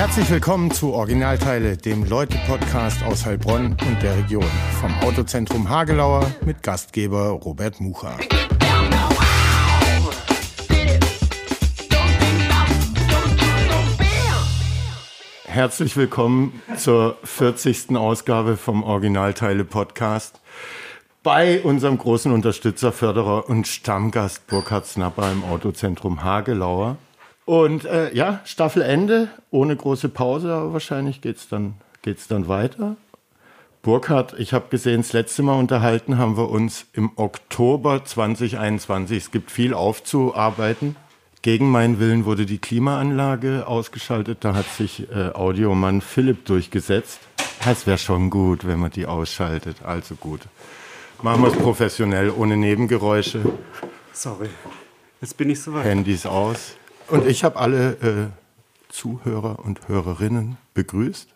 Herzlich willkommen zu Originalteile, dem Leute-Podcast aus Heilbronn und der Region. Vom Autozentrum Hagelauer mit Gastgeber Robert Mucha. Herzlich willkommen zur 40. Ausgabe vom Originalteile Podcast bei unserem großen Unterstützer, Förderer und Stammgast Burkhard Snapper im Autozentrum Hagelauer. Und äh, ja, Staffelende, ohne große Pause, aber wahrscheinlich geht es dann, geht's dann weiter. Burkhard, ich habe gesehen, das letzte Mal unterhalten haben wir uns im Oktober 2021. Es gibt viel aufzuarbeiten. Gegen meinen Willen wurde die Klimaanlage ausgeschaltet. Da hat sich äh, Audiomann Philipp durchgesetzt. Es wäre schon gut, wenn man die ausschaltet. Also gut. Machen wir es professionell, ohne Nebengeräusche. Sorry, jetzt bin ich soweit. Handys aus. Und ich habe alle äh, Zuhörer und Hörerinnen begrüßt.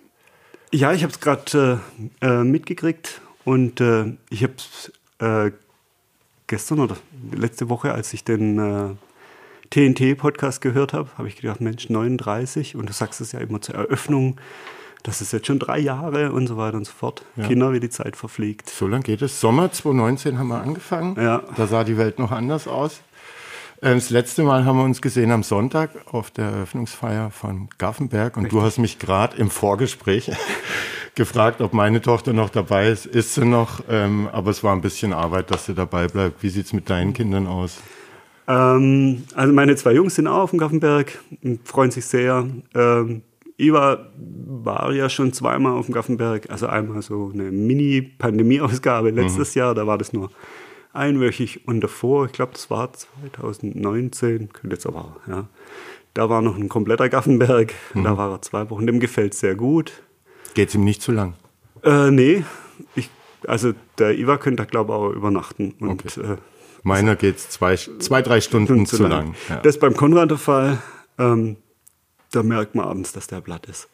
Ja, ich habe es gerade äh, äh, mitgekriegt und äh, ich habe es äh, gestern oder letzte Woche, als ich den äh, TNT-Podcast gehört habe, habe ich gedacht, Mensch, 39 und du sagst es ja immer zur Eröffnung, das ist jetzt schon drei Jahre und so weiter und so fort. Ja. Kinder, wie die Zeit verfliegt. So lange geht es. Sommer 2019 haben wir angefangen. Ja. Da sah die Welt noch anders aus. Ähm, das letzte Mal haben wir uns gesehen am Sonntag auf der Eröffnungsfeier von Gaffenberg und Richtig. du hast mich gerade im Vorgespräch gefragt, ob meine Tochter noch dabei ist. Ist sie noch, ähm, aber es war ein bisschen Arbeit, dass sie dabei bleibt. Wie sieht es mit deinen Kindern aus? Ähm, also meine zwei Jungs sind auch auf dem Gaffenberg, freuen sich sehr. Ähm, Iva war ja schon zweimal auf dem Gaffenberg, also einmal so eine Mini-Pandemie-Ausgabe letztes mhm. Jahr, da war das nur einwöchig und davor, ich glaube, das war 2019, könnte jetzt aber, ja, da war noch ein kompletter Gaffenberg, mhm. da war er zwei Wochen, dem gefällt es sehr gut. Geht es ihm nicht zu lang? Äh, nee, ich, also der Iva könnte da glaube ich auch übernachten und okay. äh, Meiner geht es zwei, zwei, drei Stunden, Stunden zu lang. lang. Ja. Das ist beim Konrad der Fall. Ähm, da merkt man abends, dass der blatt ist.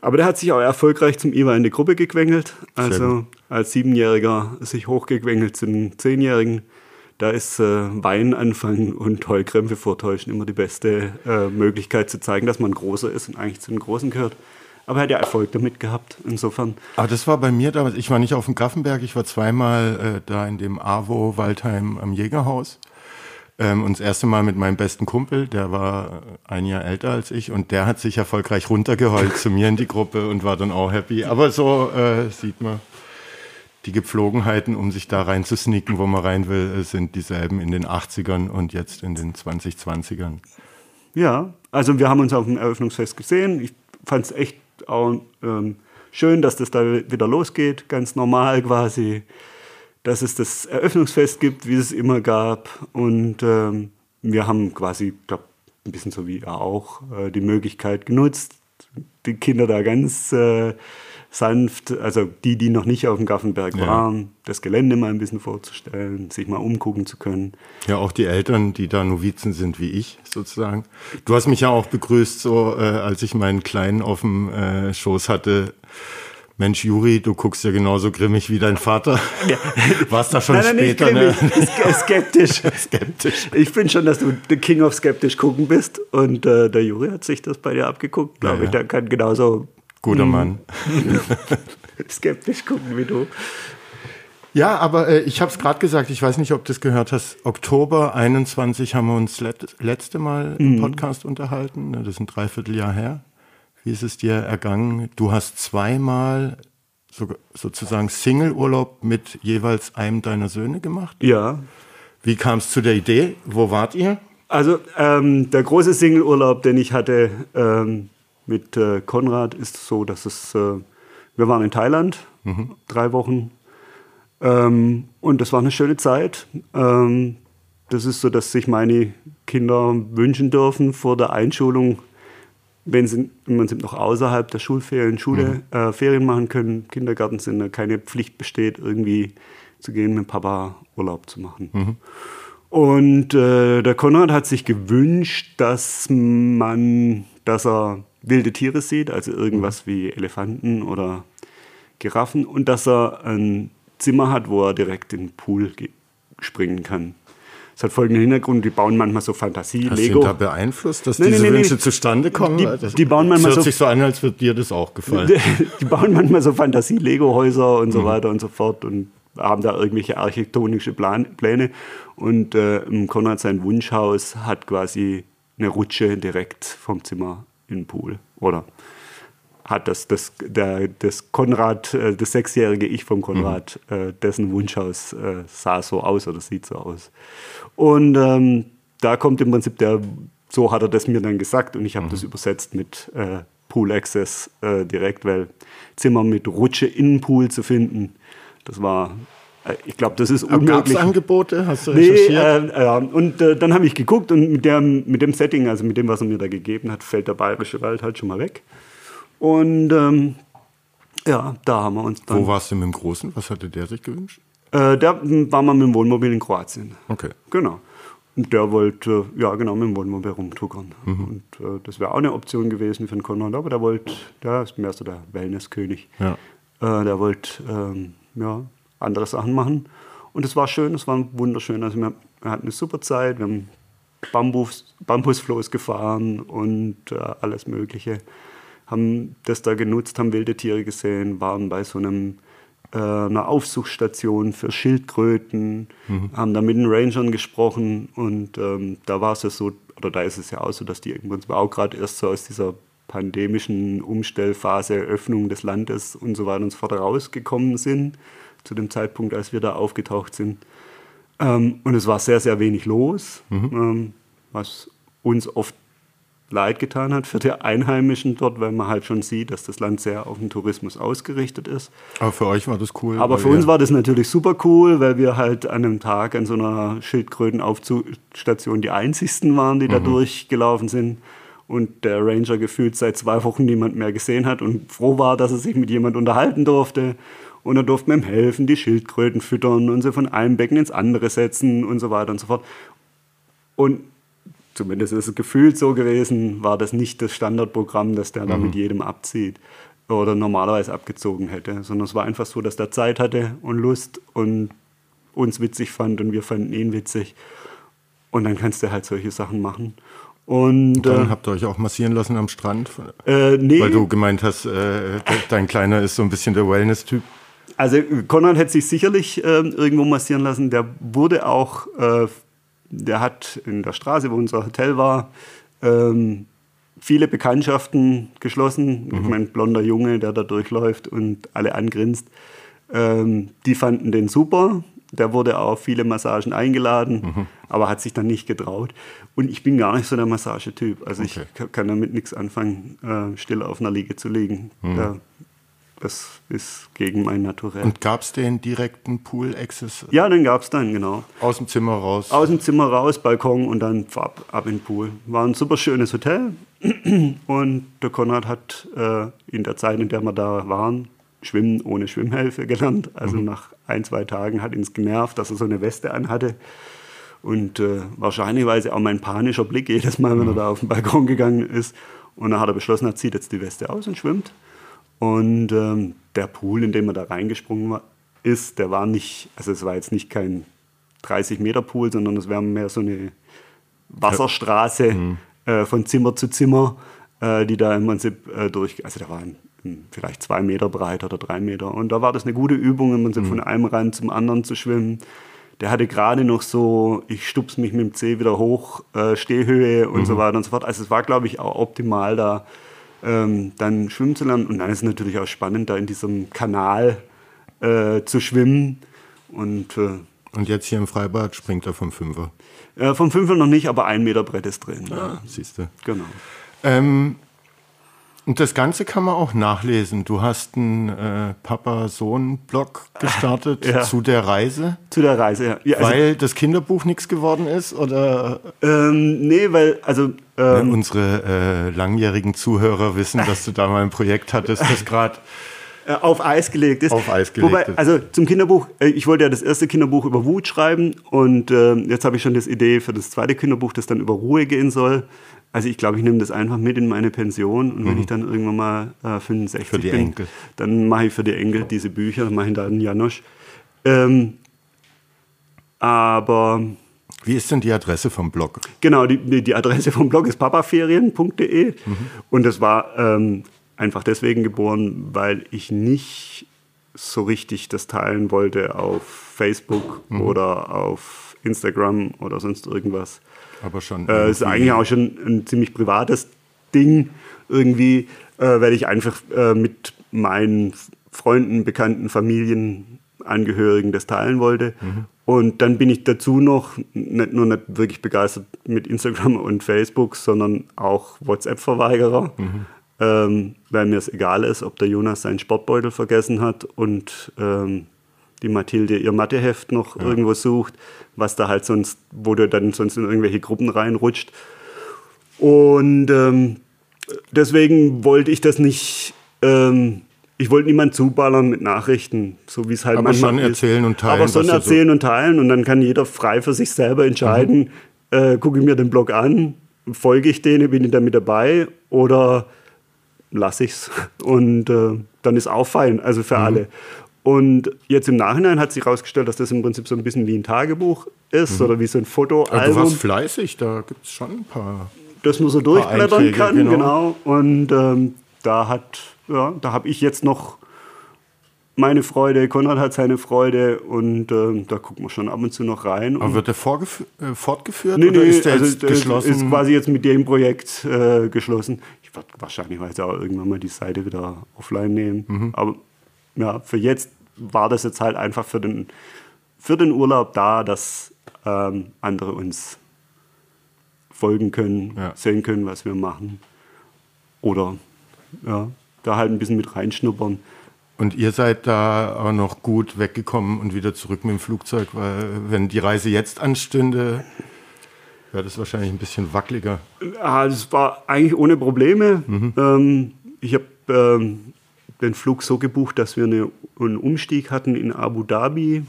Aber der hat sich auch erfolgreich zum IWA in die Gruppe gequengelt. Also als Siebenjähriger sich hochgequengelt zum Zehnjährigen. Da ist äh, Wein anfangen und Heulkrämpfe vortäuschen immer die beste äh, Möglichkeit zu zeigen, dass man größer ist und eigentlich zu den Großen gehört. Aber er hat ja Erfolg damit gehabt, insofern. Aber das war bei mir damals, ich war nicht auf dem Graffenberg, ich war zweimal äh, da in dem AWO Waldheim am Jägerhaus. Ähm, und das erste Mal mit meinem besten Kumpel, der war ein Jahr älter als ich und der hat sich erfolgreich runtergeheult zu mir in die Gruppe und war dann auch happy. Aber so äh, sieht man, die Gepflogenheiten, um sich da rein zu sneaken, wo man rein will, äh, sind dieselben in den 80ern und jetzt in den 2020ern. Ja, also wir haben uns auf dem Eröffnungsfest gesehen. Ich fand es echt auch ähm, schön, dass das da wieder losgeht, ganz normal quasi dass es das Eröffnungsfest gibt, wie es immer gab. Und ähm, wir haben quasi, glaube ein bisschen so wie er auch, äh, die Möglichkeit genutzt, die Kinder da ganz äh, sanft, also die, die noch nicht auf dem Gaffenberg ja. waren, das Gelände mal ein bisschen vorzustellen, sich mal umgucken zu können. Ja, auch die Eltern, die da Novizen sind wie ich sozusagen. Du hast mich ja auch begrüßt, so äh, als ich meinen Kleinen auf dem äh, Schoß hatte Mensch, Juri, du guckst ja genauso grimmig wie dein Vater. Ja. Warst da schon nein, nein, später, ne? Skeptisch. skeptisch. Ich finde schon, dass du der King of skeptisch gucken bist. Und äh, der Juri hat sich das bei dir abgeguckt. Glaube ja, ich, der kann genauso. Guter mh, Mann. skeptisch gucken wie du. Ja, aber äh, ich habe es gerade gesagt, ich weiß nicht, ob du es gehört hast. Oktober 21 haben wir uns let letzte Mal im mhm. Podcast unterhalten. Das ist ein Dreivierteljahr her. Wie ist es dir ergangen? Du hast zweimal so, sozusagen Single-Urlaub mit jeweils einem deiner Söhne gemacht? Ja. Wie kam es zu der Idee? Wo wart ihr? Also ähm, der große Single-Urlaub, den ich hatte ähm, mit äh, Konrad, ist so, dass es, äh, wir waren in Thailand, mhm. drei Wochen. Ähm, und das war eine schöne Zeit. Ähm, das ist so, dass sich meine Kinder wünschen dürfen vor der Einschulung wenn sie im Prinzip noch außerhalb der Schulferien Schule, mhm. äh, Ferien machen können, Kindergarten sind, da keine Pflicht besteht, irgendwie zu gehen, mit Papa Urlaub zu machen. Mhm. Und äh, der Konrad hat sich gewünscht, dass man, dass er wilde Tiere sieht, also irgendwas mhm. wie Elefanten oder Giraffen, und dass er ein Zimmer hat, wo er direkt in den Pool springen kann. Es hat folgenden Hintergrund, die bauen manchmal so Fantasie, Hast Lego. ihn da beeinflusst, dass Nee, diese nee, nee, Wünsche zustande kommen? Die- Das- die bauen manchmal das hört so- sich so an, als würde dir das auch gefallen. die bauen manchmal so Fantasie-Lego-Häuser und so Mhm. weiter und so fort und haben da irgendwelche architektonische Plan Pläne. Und äh, Konrad sein Wunschhaus hat quasi eine Rutsche direkt vom Zimmer in den Pool. Oder hat das, das, der, das Konrad, äh, das sechsjährige Ich von Konrad, äh, dessen Wunschhaus äh, sah so aus oder sieht so aus. Und ähm, da kommt im Prinzip der, so hat er das mir dann gesagt und ich habe das übersetzt mit äh, Pool Access äh, direkt, weil Zimmer mit Rutsche in Pool zu finden, das war, ich glaube, das ist Gab es unmöglich. Angebote? Hast du Nee, recherchiert? äh, ja. Und äh, dann habe ich geguckt und mit dem, mit dem Setting, also mit dem, was er mir da gegeben hat, fällt der bayerische Wald halt schon mal weg. Und ähm, ja, da haben wir uns dann. Wo warst du mit dem Großen? Was hatte der sich gewünscht? Äh, da war man mit dem Wohnmobil in Kroatien. Okay. Genau. Und der wollte, ja genau, mit dem Wohnmobil rumtuckern. Und äh, das wäre auch eine Option gewesen für den Konrad, aber der wollte, der ist mehr so der Wellnesskönig. Ja. Äh, der wollte ähm, ja, andere Sachen machen. Und es war schön, es war wunderschön. Also wir, wir hatten eine super Zeit, wir haben Bambus, Bambusfloß gefahren und äh, alles Mögliche. Haben das da genutzt, haben wilde Tiere gesehen, waren bei so einem äh, einer Aufsuchsstation für Schildkröten, haben da mit den Rangern gesprochen und ähm, da war es ja so, oder da ist es ja auch so, dass die irgendwann auch gerade erst so aus dieser pandemischen Umstellphase, Öffnung des Landes und so weiter und so fort rausgekommen sind, zu dem Zeitpunkt, als wir da aufgetaucht sind. Ähm, und es war sehr, sehr wenig los, ähm, was uns oft leid getan hat für die Einheimischen dort, weil man halt schon sieht, dass das Land sehr auf den Tourismus ausgerichtet ist. Aber für euch war das cool. Aber für uns war das natürlich super cool, weil wir halt an einem Tag an so einer Schildkrötenaufzugstation die einzigsten waren, die da durchgelaufen sind. Und der Ranger gefühlt seit zwei Wochen niemand mehr gesehen hat und froh war, dass er sich mit jemand unterhalten durfte. Und er durfte ihm helfen, die Schildkröten füttern und sie von einem Becken ins andere setzen und so weiter und so fort. Und zumindest ist es gefühlt so gewesen, war das nicht das Standardprogramm, das der da mit jedem abzieht oder normalerweise abgezogen hätte, sondern es war einfach so, dass der Zeit hatte und Lust und uns witzig fand und wir fanden ihn witzig. Und dann kannst du halt solche Sachen machen. Und Dann habt ihr euch auch massieren lassen am Strand? äh, nee, Weil du gemeint hast, äh, dein Kleiner ist so ein bisschen der Wellness-Typ. Also Konrad hätte sich sicherlich ähm, irgendwo massieren lassen. Der wurde auch, äh, der hat in der Straße, wo unser Hotel war, ähm, viele Bekanntschaften geschlossen. Ich meine, blonder Junge, der da durchläuft und alle angrinst. Ähm, die fanden den super. Der wurde auf viele Massagen eingeladen, aber hat sich dann nicht getraut. Und ich bin gar nicht so der Massagetyp. Also Okay. ich kann damit nichts anfangen, äh, still auf einer Liege zu liegen. Da, das ist gegen mein Naturell. Und gab es den direkten Pool-Access Ja, den gab es dann, genau. aus dem Zimmer raus? Aus dem Zimmer raus, Balkon und dann ab, ab in den Pool. War ein super schönes Hotel. Und der Konrad hat äh, in der Zeit, in der wir da waren, Schwimmen ohne Schwimmhilfe gelernt. Also nach ein, zwei Tagen hat ihn es genervt, dass er so eine Weste anhatte. Und äh, wahrscheinlich war es auch mein panischer Blick jedes Mal, wenn er da auf den Balkon gegangen ist. Und dann hat er beschlossen, er zieht jetzt die Weste aus und schwimmt. Und ähm, der Pool, in dem er da reingesprungen war, ist, der war nicht, also es war jetzt nicht kein 30 Meter Pool, sondern es wäre mehr so eine Wasserstraße äh, von Zimmer zu Zimmer, äh, die da im Prinzip äh, durch, also da waren hm, vielleicht zwei Meter breit oder drei Meter. Und da war das eine gute Übung, im Prinzip von einem Rand zum anderen zu schwimmen. Der hatte gerade noch so, ich stups mich mit dem Zeh wieder hoch, äh, Stehhöhe und so weiter und so fort. Also es war, glaube ich, auch optimal da ähm, dann schwimmen zu lernen. Und dann ist es natürlich auch spannend, da in diesem Kanal äh, zu schwimmen. Und äh, Und jetzt hier im Freibad springt er vom Fünfer. äh, vom Fünfer noch nicht, aber ein Meter Brett ist drin. Ja. Ah, siehst du. Genau. Ähm, und das Ganze kann man auch nachlesen. Du hast einen äh, Papa-Sohn-Blog gestartet Ja. zu der Reise, Zu der Reise, ja. ja also, weil das Kinderbuch nichts geworden ist? Oder ähm, nee, weil, also, äh, ähm, unsere äh, langjährigen Zuhörer wissen, dass du da mal ein Projekt hattest, das gerade äh, auf Eis gelegt ist. Auf Eis gelegt Wobei, ist. also zum Kinderbuch, äh, ich wollte ja das erste Kinderbuch über Wut schreiben und äh, jetzt habe ich schon das Idee für das zweite Kinderbuch, das dann über Ruhe gehen soll. Also ich glaube, ich nehme das einfach mit in meine Pension und wenn ich dann irgendwann mal äh, 65 Mhm. Für die bin, Enkel. dann mache ich für die Enkel diese Bücher, mache ich da einen Janosch. Ähm, aber Wie ist denn die Adresse vom Blog? Genau, die, die Adresse vom Blog ist papaferien.de mhm. und das war ähm, einfach deswegen geboren, weil ich nicht so richtig das teilen wollte auf Facebook mhm. oder auf Instagram oder sonst irgendwas. Aber schon. Äh, ist eigentlich auch schon ein ziemlich privates Ding irgendwie, äh, weil ich einfach äh, mit meinen Freunden, Bekannten, Familienangehörigen das teilen wollte. Mhm. Und dann bin ich dazu noch nicht nur nicht wirklich begeistert mit Instagram und Facebook, sondern auch WhatsApp-Verweigerer. Mhm ähm, weil mir es egal ist, ob der Jonas seinen Sportbeutel vergessen hat und ähm, die Mathilde ihr Matheheft noch ja. irgendwo sucht, was da halt sonst, wo du dann sonst in irgendwelche Gruppen reinrutscht. Und ähm, deswegen wollte ich das nicht, ähm, ich wollte niemand zuballern mit Nachrichten, so wie es halt Aber schon erzählen und teilen. Aber schon erzählen so und teilen und dann kann jeder frei für sich selber entscheiden, mhm. äh, gucke ich mir den Blog an, folge ich denen, bin ich da mit dabei oder lasse ich es. Und äh, dann ist auch fein, also für mhm. alle. Und jetzt im Nachhinein hat sich herausgestellt, dass das im Prinzip so ein bisschen wie ein Tagebuch ist mhm. oder wie so ein Fotoalbum. Also du warst fleißig, da gibt es schon ein paar. Dass man so durchblättern kann, genau. genau. Und ähm, da hat, ja, da habe ich jetzt noch meine Freude, Konrad hat seine Freude und äh, da gucken wir schon ab und zu noch rein. Aber wird der äh, fortgeführt nee, oder nee, ist der also jetzt geschlossen? Ist quasi jetzt mit dem Projekt äh, geschlossen. Ich werde wahrscheinlich auch irgendwann mal die Seite wieder offline nehmen. Mhm. Aber ja, für jetzt war das jetzt halt einfach für den, für den Urlaub da, dass ähm, andere uns folgen können, ja. sehen können, was wir machen. Oder ja, da halt ein bisschen mit reinschnuppern. Und ihr seid da auch noch gut weggekommen und wieder zurück mit dem Flugzeug, weil wenn die Reise jetzt anstünde, wäre das wahrscheinlich ein bisschen wackeliger. Ja, das war eigentlich ohne Probleme. Mhm. Ähm, ich habe ähm, den Flug so gebucht, dass wir eine, einen Umstieg hatten in Abu Dhabi.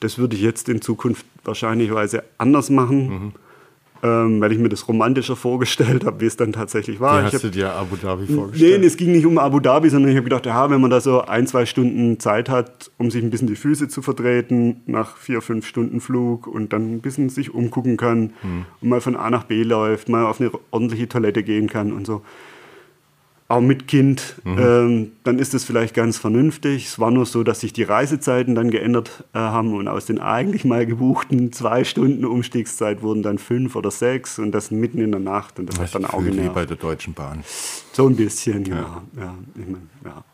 Das würde ich jetzt in Zukunft wahrscheinlich anders machen. Mhm ähm, weil ich mir das romantischer vorgestellt habe, wie es dann tatsächlich war. Wie hast hab, du dir Abu Dhabi vorgestellt? Nee, es ging nicht um Abu Dhabi, sondern ich habe gedacht, ja, wenn man da so ein, zwei Stunden Zeit hat, um sich ein bisschen die Füße zu vertreten, nach vier, fünf Stunden Flug und dann ein bisschen sich umgucken kann hm. und mal von A nach B läuft, mal auf eine ordentliche Toilette gehen kann und so auch mit Kind, mhm. ähm, dann ist es vielleicht ganz vernünftig. Es war nur so, dass sich die Reisezeiten dann geändert äh, haben und aus den eigentlich mal gebuchten zwei Stunden Umstiegszeit wurden dann fünf oder sechs und das mitten in der Nacht. Und das, das hat dann auch genervt. Wie bei der Deutschen Bahn. So ein bisschen, ja. ja. ja, ich mein, ja.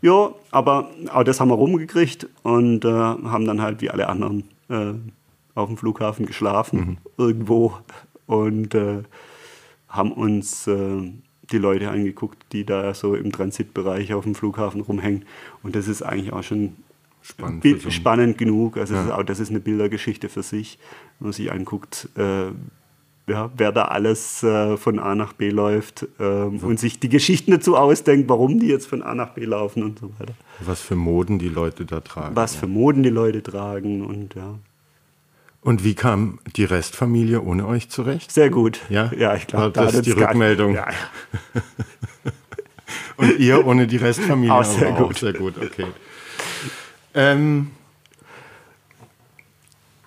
ja aber auch das haben wir rumgekriegt und äh, haben dann halt wie alle anderen äh, auf dem Flughafen geschlafen, mhm. irgendwo und äh, haben uns äh, die Leute angeguckt, die da so im Transitbereich auf dem Flughafen rumhängen. Und das ist eigentlich auch schon spannend, so spannend genug. Also ja. das, ist auch, das ist eine Bildergeschichte für sich, wenn man sich anguckt, äh, ja, wer da alles äh, von A nach B läuft ähm, so. und sich die Geschichten dazu ausdenkt, warum die jetzt von A nach B laufen und so weiter. Was für Moden die Leute da tragen. Was ja. für Moden die Leute tragen und ja. Und wie kam die Restfamilie ohne euch zurecht? Sehr gut. Ja, ja ich glaube, das ist die Rückmeldung. Ja. Und ihr ohne die Restfamilie auch sehr gut. Auch sehr gut, okay. Ähm,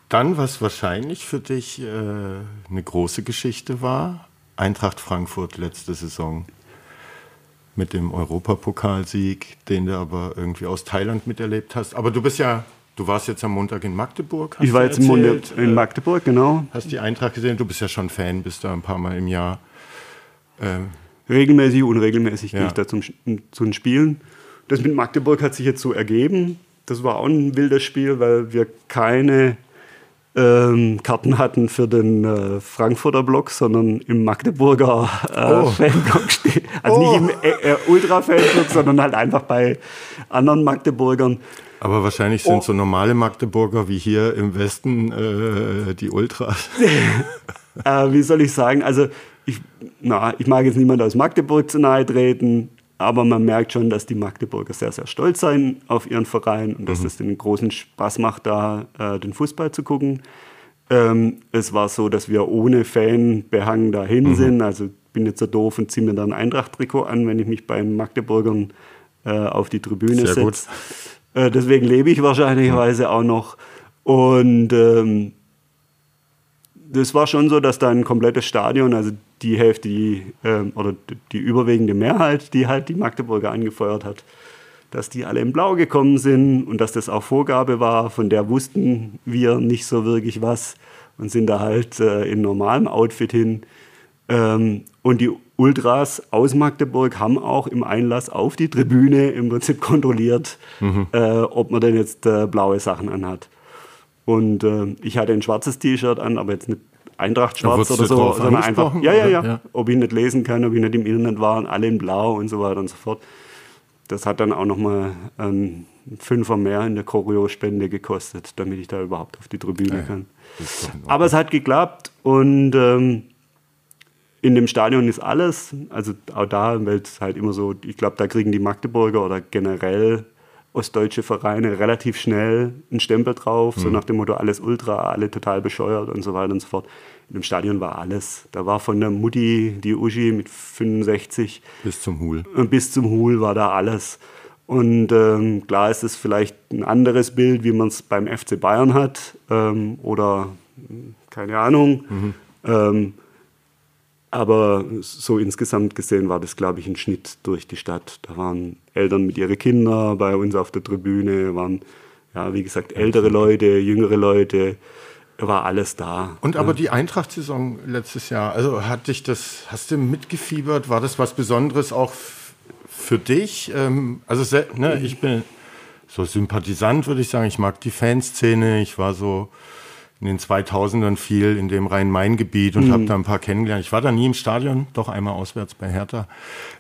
dann, was wahrscheinlich für dich äh, eine große Geschichte war, Eintracht Frankfurt letzte Saison mit dem Europapokalsieg, den du aber irgendwie aus Thailand miterlebt hast. Aber du bist ja Du warst jetzt am Montag in Magdeburg. ich war jetzt erzählt. in Magdeburg, genau. Hast die Eintracht gesehen? Du bist ja schon Fan, bist da ein paar Mal im Jahr. Ähm. Regelmäßig, unregelmäßig ja. gehe ich da zum, zu den Spielen. Das mit Magdeburg hat sich jetzt so ergeben. Das war auch ein wildes Spiel, weil wir keine ähm, Karten hatten für den äh, Frankfurter Block, sondern im Magdeburger äh, oh. Fanblock stehen. Also oh. nicht im äh, äh, Ultra-Fanblock, sondern halt einfach bei anderen Magdeburgern. Aber wahrscheinlich sind oh. so normale Magdeburger wie hier im Westen äh, die Ultras. äh, wie soll ich sagen? Also ich, na, ich mag jetzt niemand aus Magdeburg zu nahe treten, aber man merkt schon, dass die Magdeburger sehr, sehr stolz sein auf ihren Verein und dass mhm. es den großen Spaß macht, da äh, den Fußball zu gucken. Ähm, es war so, dass wir ohne Fanbehang dahin mhm. sind. Also bin jetzt so doof und ziehe mir dann ein Eintracht-Trikot an, wenn ich mich beim Magdeburgern äh, auf die Tribüne setze. Äh, deswegen lebe ich wahrscheinlicherweise auch noch. Und ähm, das war schon so, dass da ein komplettes Stadion, also die Hälfte, die, ähm, oder die überwiegende Mehrheit, die halt die Magdeburger angefeuert hat, dass die alle in Blau gekommen sind und dass das auch Vorgabe war, von der wussten wir nicht so wirklich was und sind da halt äh, in normalem Outfit hin. Ähm, und die Ultras aus Magdeburg haben auch im Einlass auf die Tribüne im Prinzip kontrolliert, mhm. äh, ob man denn jetzt äh, blaue Sachen anhat. Und äh, ich hatte ein schwarzes T-Shirt an, aber jetzt nicht Eintracht schwarz oder so, sondern einfach, ja, ja, ja, ja, ob ich nicht lesen kann, ob ich nicht im Internet war, und alle in blau und so weiter und so fort. Das hat dann auch nochmal ein Fünfer mehr in der Choreo-Spende gekostet, damit ich da überhaupt auf die Tribüne ja, kann. Aber es hat geklappt und ähm, in dem Stadion ist alles, also auch da, weil es halt immer so, ich glaube, da kriegen die Magdeburger oder generell ostdeutsche Vereine relativ schnell einen Stempel drauf, mhm. so nach dem Motto, alles Ultra, alle total bescheuert und so weiter und so fort. In dem Stadion war alles. Da war von der Mutti, die Uschi mit 65 bis zum Hul. Bis zum Hul war da alles. Und ähm, klar ist es vielleicht ein anderes Bild, wie man es beim FC Bayern hat ähm, oder keine Ahnung. Mhm. Ähm, aber so insgesamt gesehen war das, glaube ich, ein Schnitt durch die Stadt. Da waren Eltern mit ihren Kindern bei uns auf der Tribüne, waren, ja, wie gesagt, ältere Leute, jüngere Leute, war alles da. Und aber die Eintracht-Saison letztes Jahr, also hat dich das, hast du mitgefiebert? War das was Besonderes auch für dich? Ähm, also ne, ich bin so Sympathisant, würde ich sagen. Ich mag die Fanszene. Ich war so in den 2000ern viel in dem Rhein-Main-Gebiet und mhm. habe da ein paar kennengelernt. Ich war da nie im Stadion, doch einmal auswärts bei Hertha.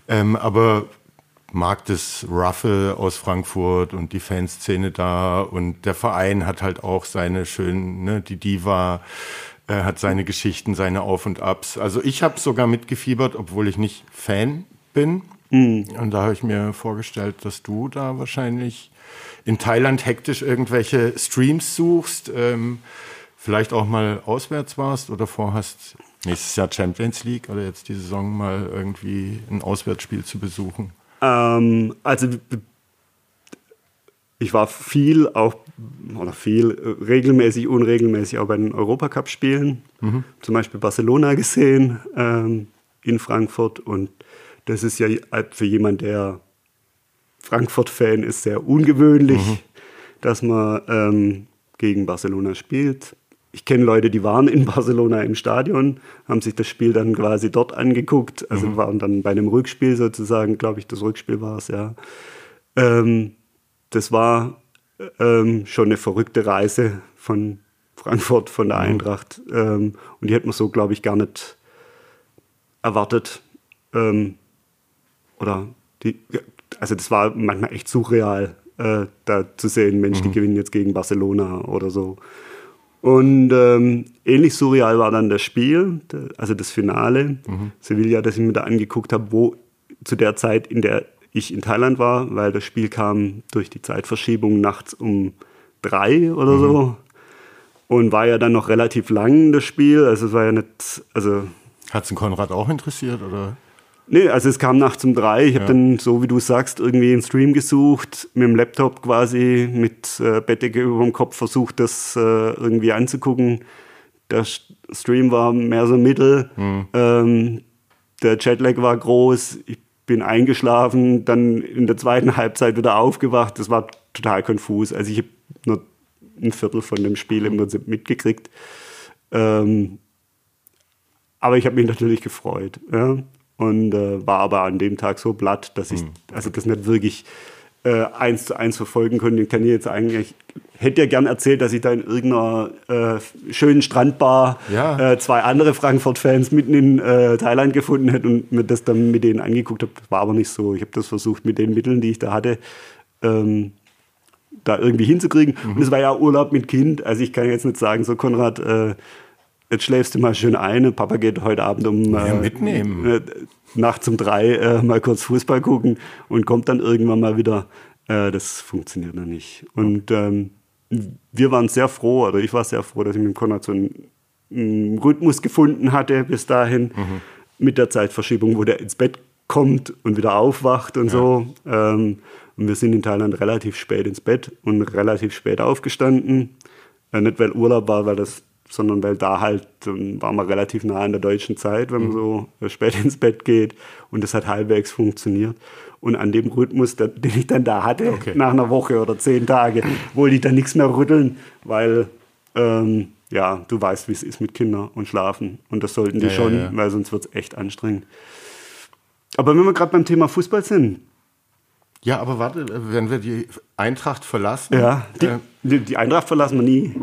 Ähm, aber mag das Ruffle aus Frankfurt und die Fanszene da und der Verein hat halt auch seine schönen, ne, die Diva äh, hat seine Geschichten, seine Auf und Abs. Also ich habe sogar mitgefiebert, obwohl ich nicht Fan bin. Mhm. Und da habe ich mir vorgestellt, dass du da wahrscheinlich in Thailand hektisch irgendwelche Streams suchst. Ähm, vielleicht auch mal auswärts warst oder vorhast, nächstes Jahr Champions League oder jetzt die Saison mal irgendwie ein Auswärtsspiel zu besuchen? Ähm, also ich war viel auch oder viel regelmäßig, unregelmäßig auch bei den Europacup-Spielen, mhm. zum Beispiel Barcelona gesehen ähm, in Frankfurt und das ist ja für jemanden, der Frankfurt-Fan ist, sehr ungewöhnlich, mhm. dass man ähm, gegen Barcelona spielt ich kenne Leute, die waren in Barcelona im Stadion, haben sich das Spiel dann quasi dort angeguckt, also mhm. waren dann bei einem Rückspiel sozusagen, glaube ich, das Rückspiel war es, ja. Ähm, das war ähm, schon eine verrückte Reise von Frankfurt, von der mhm. Eintracht. Ähm, und die hätte man so, glaube ich, gar nicht erwartet. Ähm, oder die, also das war manchmal echt surreal, äh, da zu sehen, Mensch, mhm. die gewinnen jetzt gegen Barcelona oder so. Und ähm, ähnlich surreal war dann das Spiel, also das Finale. Mhm. Sevilla, das ich mir da angeguckt habe, wo zu der Zeit, in der ich in Thailand war, weil das Spiel kam durch die Zeitverschiebung nachts um drei oder mhm. so. Und war ja dann noch relativ lang, das Spiel. Also es war ja nicht. Also Hat es den Konrad auch interessiert, oder? Nee, also es kam nachts um drei. Ich habe ja. dann, so wie du sagst, irgendwie einen Stream gesucht, mit dem Laptop quasi, mit äh, Bettdecke über dem Kopf versucht, das äh, irgendwie anzugucken. Der Stream war mehr so mittel. Mhm. Ähm, der Jetlag war groß. Ich bin eingeschlafen, dann in der zweiten Halbzeit wieder aufgewacht. Das war total konfus. Also ich habe nur ein Viertel von dem Spiel im Prinzip mitgekriegt. Ähm, aber ich habe mich natürlich gefreut. Ja und äh, war aber an dem Tag so blatt, dass ich mhm. also das nicht wirklich äh, eins zu eins verfolgen konnte. Ich kann jetzt eigentlich, hätte ja gern erzählt, dass ich da in irgendeiner äh, schönen Strandbar ja. äh, zwei andere Frankfurt-Fans mitten in äh, Thailand gefunden hätte und mir das dann mit denen angeguckt habe. War aber nicht so. Ich habe das versucht mit den Mitteln, die ich da hatte. Ähm, da irgendwie hinzukriegen. Mhm. Und es war ja Urlaub mit Kind. Also ich kann jetzt nicht sagen, so Konrad, äh, jetzt schläfst du mal schön ein. Papa geht heute Abend um ja, äh, mitnehmen. Äh, nachts um drei äh, mal kurz Fußball gucken und kommt dann irgendwann mal wieder. Äh, das funktioniert noch nicht. Und ähm, wir waren sehr froh, oder ich war sehr froh, dass ich mit Konrad so einen, einen Rhythmus gefunden hatte bis dahin mhm. mit der Zeitverschiebung, wo der ins Bett kommt und wieder aufwacht und ja. so. Ähm, und wir sind in Thailand relativ spät ins Bett und relativ spät aufgestanden. Äh, nicht weil Urlaub war, weil das sondern weil da halt ähm, war man relativ nah an der deutschen Zeit, wenn man so äh, spät ins Bett geht und das hat halbwegs funktioniert. Und an dem Rhythmus, den ich dann da hatte, okay. nach einer Woche oder zehn Tage, wollte ich dann nichts mehr rütteln, weil ähm, ja, du weißt, wie es ist mit Kindern und Schlafen. Und das sollten die ja, schon, ja, ja. weil sonst wird es echt anstrengend. Aber wenn wir gerade beim Thema Fußball sind. Ja, aber warte, wenn wir die Eintracht verlassen. Ja, die, äh, die Eintracht verlassen wir nie.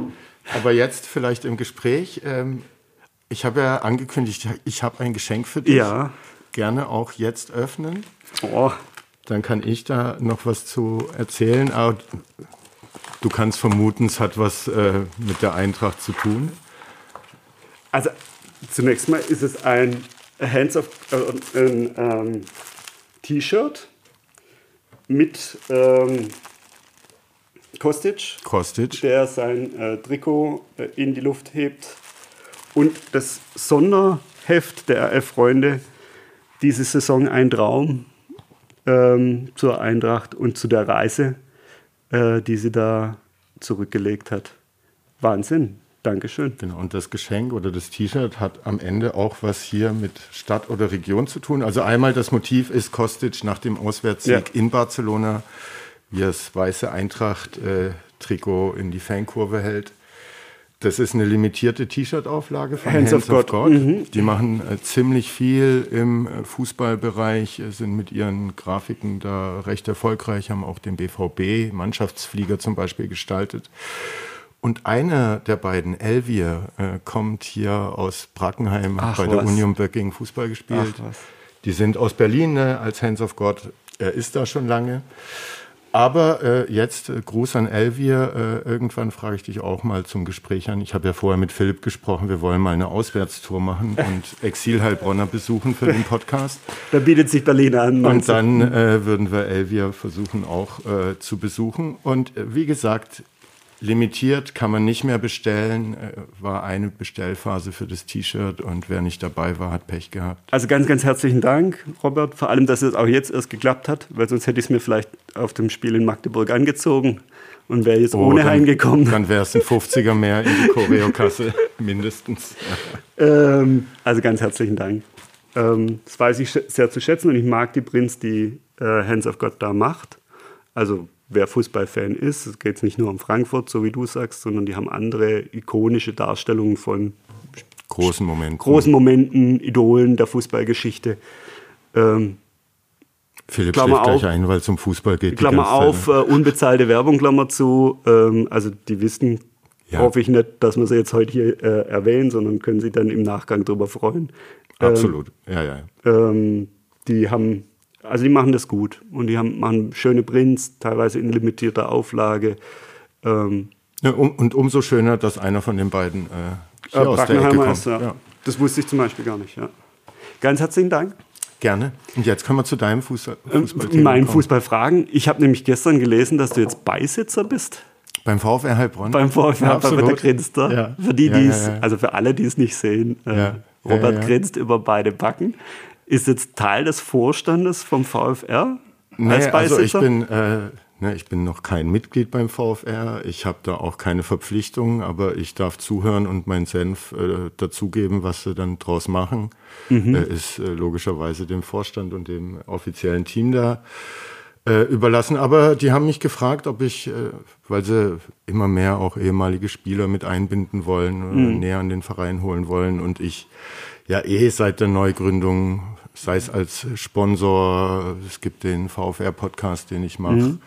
Aber jetzt vielleicht im Gespräch. Ähm, ich habe ja angekündigt, ich habe ein Geschenk für dich. Ja. Gerne auch jetzt öffnen. Oh. Dann kann ich da noch was zu erzählen. Aber du kannst vermuten, es hat was äh, mit der Eintracht zu tun. Also zunächst mal ist es ein Hands of äh, ein ähm, T-Shirt mit ähm, Kostic, Kostic, der sein äh, Trikot äh, in die Luft hebt. Und das Sonderheft der RF-Freunde, diese Saison ein Traum ähm, zur Eintracht und zu der Reise, äh, die sie da zurückgelegt hat. Wahnsinn. Dankeschön. Genau, und das Geschenk oder das T-Shirt hat am Ende auch was hier mit Stadt oder Region zu tun. Also einmal das Motiv ist Kostic nach dem Auswärtssieg ja. in Barcelona wie er das weiße Eintracht-Trikot in die Fankurve hält. Das ist eine limitierte T-Shirt-Auflage von Hands, Hands of, of God. God. Mhm. Die machen äh, ziemlich viel im äh, Fußballbereich, äh, sind mit ihren Grafiken da recht erfolgreich, haben auch den BVB, Mannschaftsflieger zum Beispiel, gestaltet. Und einer der beiden, Elvier, äh, kommt hier aus Brackenheim, Ach, bei was. der Union Böcking Fußball gespielt. Ach, die sind aus Berlin ne, als Hands of God. Er ist da schon lange. Aber äh, jetzt äh, Gruß an Elvier. Äh, irgendwann frage ich dich auch mal zum Gespräch an. Ich habe ja vorher mit Philipp gesprochen. Wir wollen mal eine Auswärtstour machen und Exilheilbronner besuchen für den Podcast. Da bietet sich Berlin an. Und dann äh, würden wir Elvier versuchen auch äh, zu besuchen. Und äh, wie gesagt, limitiert, kann man nicht mehr bestellen. Äh, war eine Bestellphase für das T-Shirt und wer nicht dabei war, hat Pech gehabt. Also ganz, ganz herzlichen Dank, Robert. Vor allem, dass es auch jetzt erst geklappt hat, weil sonst hätte ich es mir vielleicht auf dem Spiel in Magdeburg angezogen und wäre jetzt oh, ohne dann, heimgekommen. Dann wäre es ein 50er mehr in die Choreokasse, mindestens. Ähm, also ganz herzlichen Dank. Ähm, das weiß ich sehr zu schätzen und ich mag die Prinz, die äh, Hands of God da macht. Also wer Fußballfan ist. Es geht nicht nur um Frankfurt, so wie du sagst, sondern die haben andere ikonische Darstellungen von großen Momenten, großen Momenten Idolen der Fußballgeschichte. Ähm, Philipp Klammer schläft gleich auf, ein, weil es um Fußball geht. Klammer auf, ne? äh, unbezahlte Werbung, Klammer zu. Ähm, also die wissen, ja. hoffe ich nicht, dass wir sie jetzt heute hier äh, erwähnen, sondern können sich dann im Nachgang darüber freuen. Absolut, ähm, ja, ja. Ähm, die haben also die machen das gut und die haben, machen schöne Prints, teilweise in limitierter Auflage. Ähm, ja, um, und umso schöner, dass einer von den beiden äh, hier äh, aus der Ecke kommt. Ist, ja. Ja. Das wusste ich zum Beispiel gar nicht. Ja. Ganz herzlichen Dank. Gerne. Und jetzt kommen wir zu deinem Fußball. Fußball ähm, mein Fußballfragen. Ich habe nämlich gestern gelesen, dass du jetzt Beisitzer bist. Beim VfR Heilbronn? Beim VfR ja, Heilbronn, der grinst da. Ja. Für die, die es, also für alle, die es nicht sehen, äh, Robert grinst über beide Backen ist jetzt Teil des Vorstandes vom VfR? Nee, als also ich bin, äh, ne, ich bin noch kein Mitglied beim VfR. Ich habe da auch keine Verpflichtungen, aber ich darf zuhören und meinen Senf äh, dazugeben, was sie dann draus machen. Mhm. Äh, ist logischerweise dem Vorstand und dem offiziellen Team da äh, überlassen. Aber die haben mich gefragt, ob ich, äh, weil sie immer mehr auch ehemalige Spieler mit einbinden wollen, mhm. näher an den Verein holen wollen und ich ja eh seit der Neugründung sei es als Sponsor, es gibt den VFR-Podcast, den ich mache. Mhm.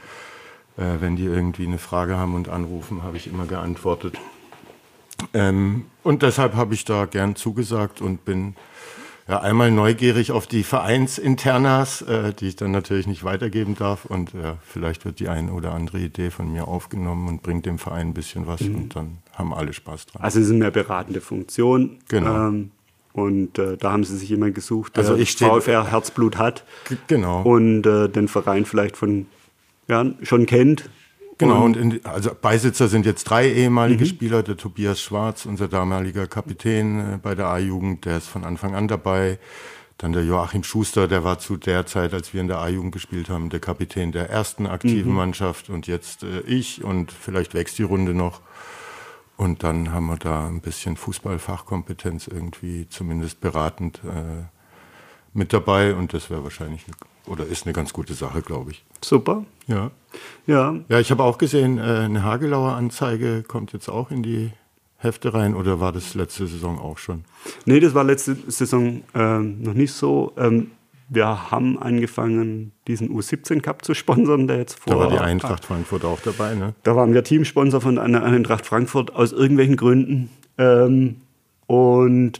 Äh, wenn die irgendwie eine Frage haben und anrufen, habe ich immer geantwortet. Ähm, und deshalb habe ich da gern zugesagt und bin ja, einmal neugierig auf die Vereinsinternas, äh, die ich dann natürlich nicht weitergeben darf. Und äh, vielleicht wird die eine oder andere Idee von mir aufgenommen und bringt dem Verein ein bisschen was mhm. und dann haben alle Spaß dran. Also es ist eine beratende Funktion. Genau. Ähm, und äh, da haben sie sich jemand gesucht, der also ich VfR Herzblut hat. Genau. Und äh, den Verein vielleicht von ja, schon kennt. Genau, und, in, also Beisitzer sind jetzt drei ehemalige mhm. Spieler. Der Tobias Schwarz, unser damaliger Kapitän äh, bei der A-Jugend, der ist von Anfang an dabei. Dann der Joachim Schuster, der war zu der Zeit, als wir in der A-Jugend gespielt haben, der Kapitän der ersten aktiven mhm. Mannschaft. Und jetzt äh, ich und vielleicht wächst die Runde noch. Und dann haben wir da ein bisschen Fußballfachkompetenz irgendwie zumindest beratend äh, mit dabei und das wäre wahrscheinlich oder ist eine ganz gute Sache, glaube ich. Super. Ja. Ja. Ja, ich habe auch gesehen, äh, eine Hagelauer Anzeige kommt jetzt auch in die Hefte rein oder war das letzte Saison auch schon? Nee, das war letzte Saison ähm, noch nicht so. Ähm, wir haben angefangen, diesen U17 Cup zu sponsern, der jetzt vor. Da war die Eintracht Frankfurt auch dabei, ne? Da waren wir Teamsponsor von einer Eintracht Frankfurt aus irgendwelchen Gründen. Ähm, und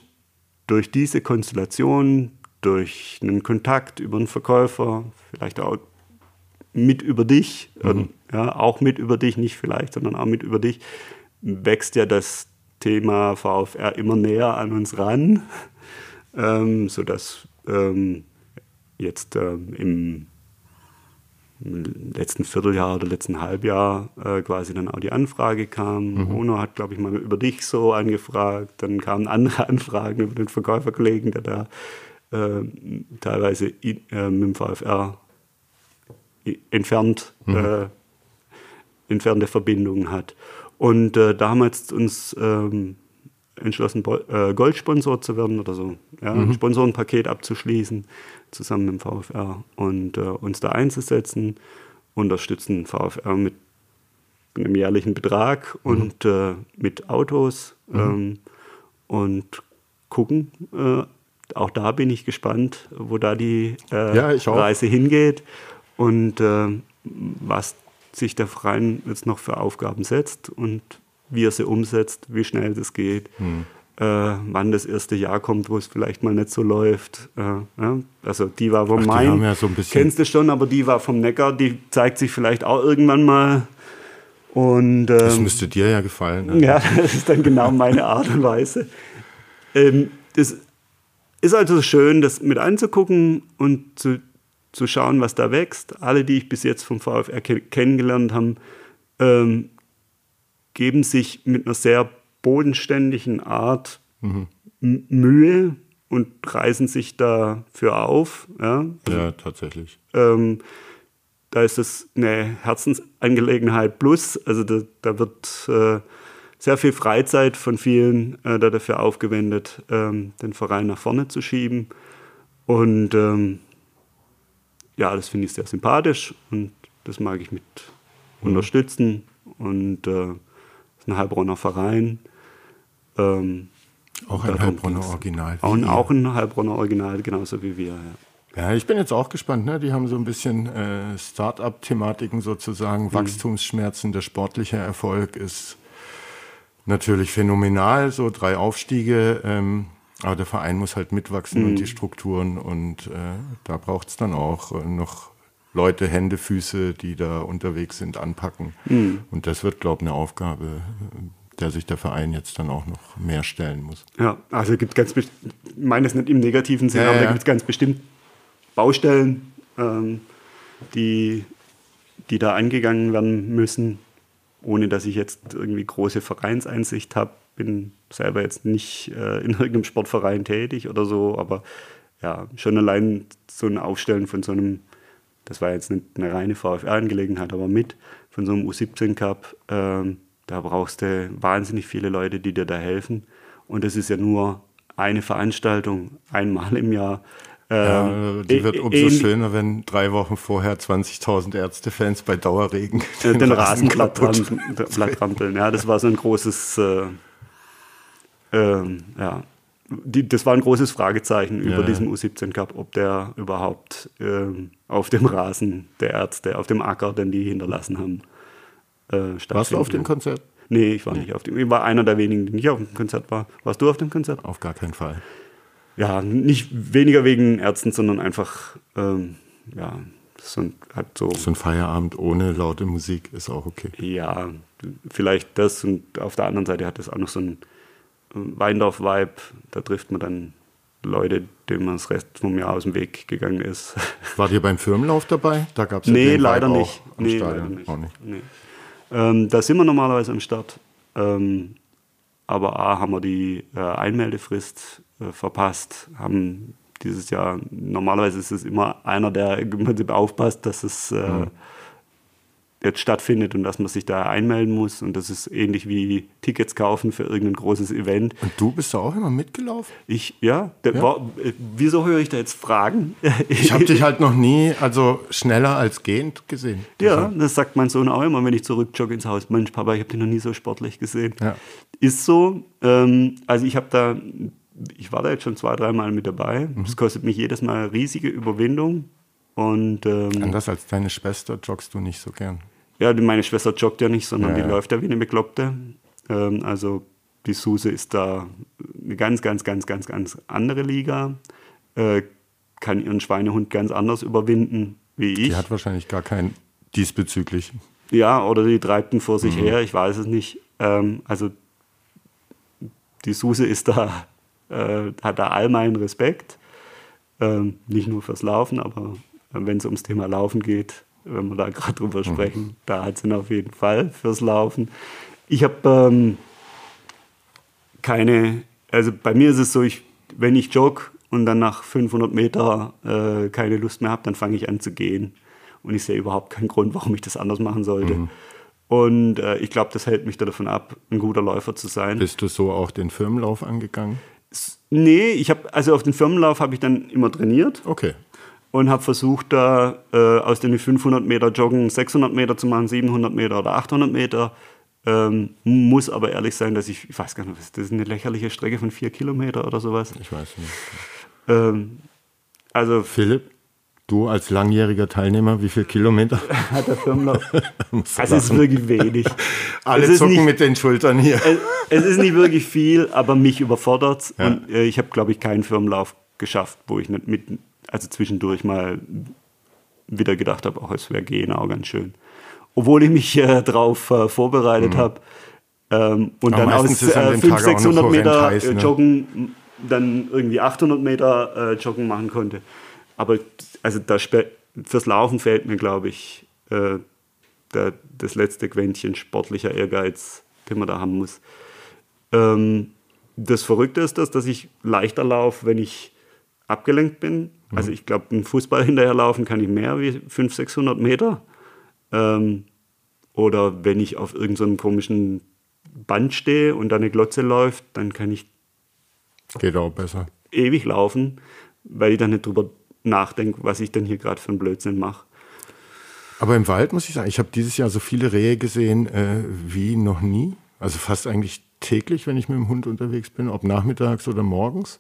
durch diese Konstellation, durch einen Kontakt über einen Verkäufer, vielleicht auch mit über dich, mhm. ja, auch mit über dich, nicht vielleicht, sondern auch mit über dich, wächst ja das Thema VfR immer näher an uns ran, ähm, sodass ähm, jetzt ähm, im, letzten Vierteljahr oder letzten Halbjahr äh, quasi dann auch die Anfrage kam. Mhm. Ono hat, glaube ich, mal über dich so angefragt. Dann kamen andere Anfragen über den Verkäuferkollegen, der da äh, teilweise äh, mit dem VfR entfernt, mhm. Äh, entfernte Verbindungen hat. Und äh, da haben wir jetzt uns ähm, entschlossen, äh, Goldsponsor zu werden oder so, ja, mhm. ein Sponsorenpaket abzuschließen, zusammen mit dem VfR und äh, uns da einzusetzen, unterstützen VfR mit einem jährlichen Betrag mhm. und äh, mit Autos mhm. ähm, und gucken. Äh, auch da bin ich gespannt, wo da die äh, ja, Reise hingeht und äh, was sich der Verein jetzt noch für Aufgaben setzt und wie er sie umsetzt, wie schnell das geht, hm. Äh, wann das erste Jahr kommt, wo es vielleicht mal nicht so läuft. Äh, ja? Also die war vom Ach, Main, ja so kennst du schon, aber die war vom Neckar, die zeigt sich vielleicht auch irgendwann mal. Und, ähm, das müsste dir ja gefallen. Ne? Ja, das ist dann genau meine Art und Weise. Ähm, das ist also schön, das mit anzugucken und zu zu schauen, was da wächst. Alle, die ich bis jetzt vom VfR kennengelernt habe, ähm, geben sich mit einer sehr bodenständigen Art mhm. Mühe und reißen sich dafür auf. Ja, also, ja tatsächlich. Ähm, da ist es eine Herzensangelegenheit plus. Also da, da wird äh, sehr viel Freizeit von vielen äh, dafür aufgewendet, ähm, den Verein nach vorne zu schieben. Und ähm, ja, das finde ich sehr sympathisch und das mag ich mit mhm. unterstützen. Und äh, ist ein Heilbronner Verein. Ähm, auch ein Heilbronner Original. Auch, auch, ein Heilbronner Original, genauso wie wir. Ja. Ja, ich bin jetzt auch gespannt. Ne? Die haben so ein bisschen äh, Start-up-Thematiken sozusagen, mhm. Wachstumsschmerzen. Der sportliche Erfolg ist natürlich phänomenal. So drei Aufstiege. Ähm, aber der Verein muss halt mitwachsen mhm. und die Strukturen und äh, da braucht es dann auch äh, noch Leute, Hände, Füße, die da unterwegs sind, anpacken. Mhm. Und das wird, glaube ich, eine Aufgabe, der sich der Verein jetzt dann auch noch mehr stellen muss. Ja, also gibt ganz, ich meine es nicht im negativen Sinne, ja, aber ja. da gibt es ganz bestimmt Baustellen, ähm, die, die da angegangen werden müssen, ohne dass ich jetzt irgendwie große Vereinseinsicht habe bin selber jetzt nicht äh, in irgendeinem Sportverein tätig oder so, aber ja, schon allein so ein Aufstellen von so einem, das war jetzt nicht eine reine VfR-Angelegenheit, aber mit von so einem U17-Cup, ähm, da brauchst du wahnsinnig viele Leute, die dir da helfen. Und das ist ja nur eine Veranstaltung, einmal im Jahr. Ja, ähm, die wird umso schöner, wenn drei Wochen vorher 20.000 Ärztefans bei Dauerregen den, den Rasen platt trampeln. Ja, das war so ein großes äh, ähm, ja, die, das war ein großes Fragezeichen ja. über diesen U17 Cup, ob der überhaupt ähm, auf dem Rasen der Ärzte, auf dem Acker, den die hinterlassen haben, äh, Warst du auf dem Konzert? Nee, ich war nicht auf dem. Ich war einer der wenigen, die nicht auf dem Konzert war. Warst du auf dem Konzert? Auf gar keinen Fall. Ja, nicht weniger wegen Ärzten, sondern einfach, ähm, ja, so ein, hat so. So ein Feierabend ohne laute Musik ist auch okay. Ja, vielleicht das und auf der anderen Seite hat es auch noch so ein Weindorf-Vibe, da trifft man dann Leute, denen man das Rest vom Jahr aus dem Weg gegangen ist. Wart ihr beim Firmenlauf dabei? Da gab es nee, leider nicht. nee, leider nicht. Auch nicht. Nee. Ähm, da sind wir normalerweise am Start. Ähm, aber A, haben wir die äh, Einmeldefrist äh, verpasst, haben dieses Jahr, normalerweise ist es immer einer, der aufpasst, dass es äh, mhm. Jetzt stattfindet und dass man sich da einmelden muss. Und das ist ähnlich wie Tickets kaufen für irgendein großes Event. Und du bist da auch immer mitgelaufen? Ich, ja. ja. War, äh, wieso höre ich da jetzt Fragen? Ich habe dich halt noch nie, also schneller als gehend gesehen. Ja, das sagt mein Sohn auch immer, wenn ich zurückjogge ins Haus. Mensch, Papa, ich habe dich noch nie so sportlich gesehen. Ja. Ist so. Ähm, also ich habe da, ich war da jetzt schon zwei, dreimal mit dabei. Mhm. kostet mich jedes Mal riesige Überwindung. Und, ähm, Anders als deine Schwester joggst du nicht so gern. Ja, meine Schwester joggt ja nicht, sondern ja, die läuft ja wie eine Bekloppte. Ähm, also die Suse ist da eine ganz, ganz, ganz, ganz, ganz andere Liga. Äh, kann ihren Schweinehund ganz anders überwinden wie ich. Die hat wahrscheinlich gar keinen diesbezüglichen. Ja, oder die treibt ihn vor sich mhm. her, ich weiß es nicht. Ähm, also die Suse ist da, äh, hat da all meinen Respekt. Ähm, nicht nur fürs Laufen, aber wenn es ums Thema Laufen geht, wenn wir da gerade drüber mhm. sprechen. Mhm. Da hat sie auf jeden Fall fürs Laufen. Ich habe ähm, keine, also bei mir ist es so, ich, wenn ich jogge und dann nach 500 Meter äh, keine Lust mehr habe, dann fange ich an zu gehen. Und ich sehe überhaupt keinen Grund, warum ich das anders machen sollte. Mhm. Und äh, ich glaube, das hält mich da davon ab, ein guter Läufer zu sein. Bist du so auch den Firmenlauf angegangen? Nee, ich habe also auf den Firmenlauf habe ich dann immer trainiert. Okay und habe versucht, da äh, aus den 500 Meter Joggen 600 Meter zu machen, 700 Meter oder 800 Meter. Ähm, muss aber ehrlich sein, dass ich, ich weiß gar nicht, das ist eine lächerliche Strecke von vier Kilometer oder sowas. Ich weiß nicht. Ähm, also Philipp, du als langjähriger Teilnehmer, wie viele Kilometer hat der Firmenlauf? es ist wirklich wenig. Alle zucken nicht, mit den Schultern hier. Es, es, ist nicht wirklich viel, aber mich überfordert es. Ja. Und äh, ich habe, glaube ich, keinen Firmenlauf geschafft, wo ich nicht mit also zwischendurch mal wieder gedacht habe, auch es wäre gehen auch ganz schön. Obwohl ich mich äh, darauf äh, vorbereitet mhm. habe ähm, und Aber dann aus äh, 500, 600 Meter heiß, äh, ne? Joggen dann irgendwie 800 Meter äh, Joggen machen konnte. Aber also das, fürs Laufen fehlt mir, glaube ich, äh, der, das letzte Quäntchen sportlicher Ehrgeiz, den man da haben muss. Ähm, das Verrückte ist das, dass ich leichter laufe, wenn ich abgelenkt bin also ich glaube, einen Fußball hinterherlaufen kann ich mehr wie 500, 600 Meter. Ähm, oder wenn ich auf irgendeinem so komischen Band stehe und da eine Glotze läuft, dann kann ich Geht auch besser. ewig laufen, weil ich dann nicht drüber nachdenke, was ich denn hier gerade für einen Blödsinn mache. Aber im Wald muss ich sagen, ich habe dieses Jahr so viele Rehe gesehen äh, wie noch nie. Also fast eigentlich täglich, wenn ich mit dem Hund unterwegs bin, ob nachmittags oder morgens.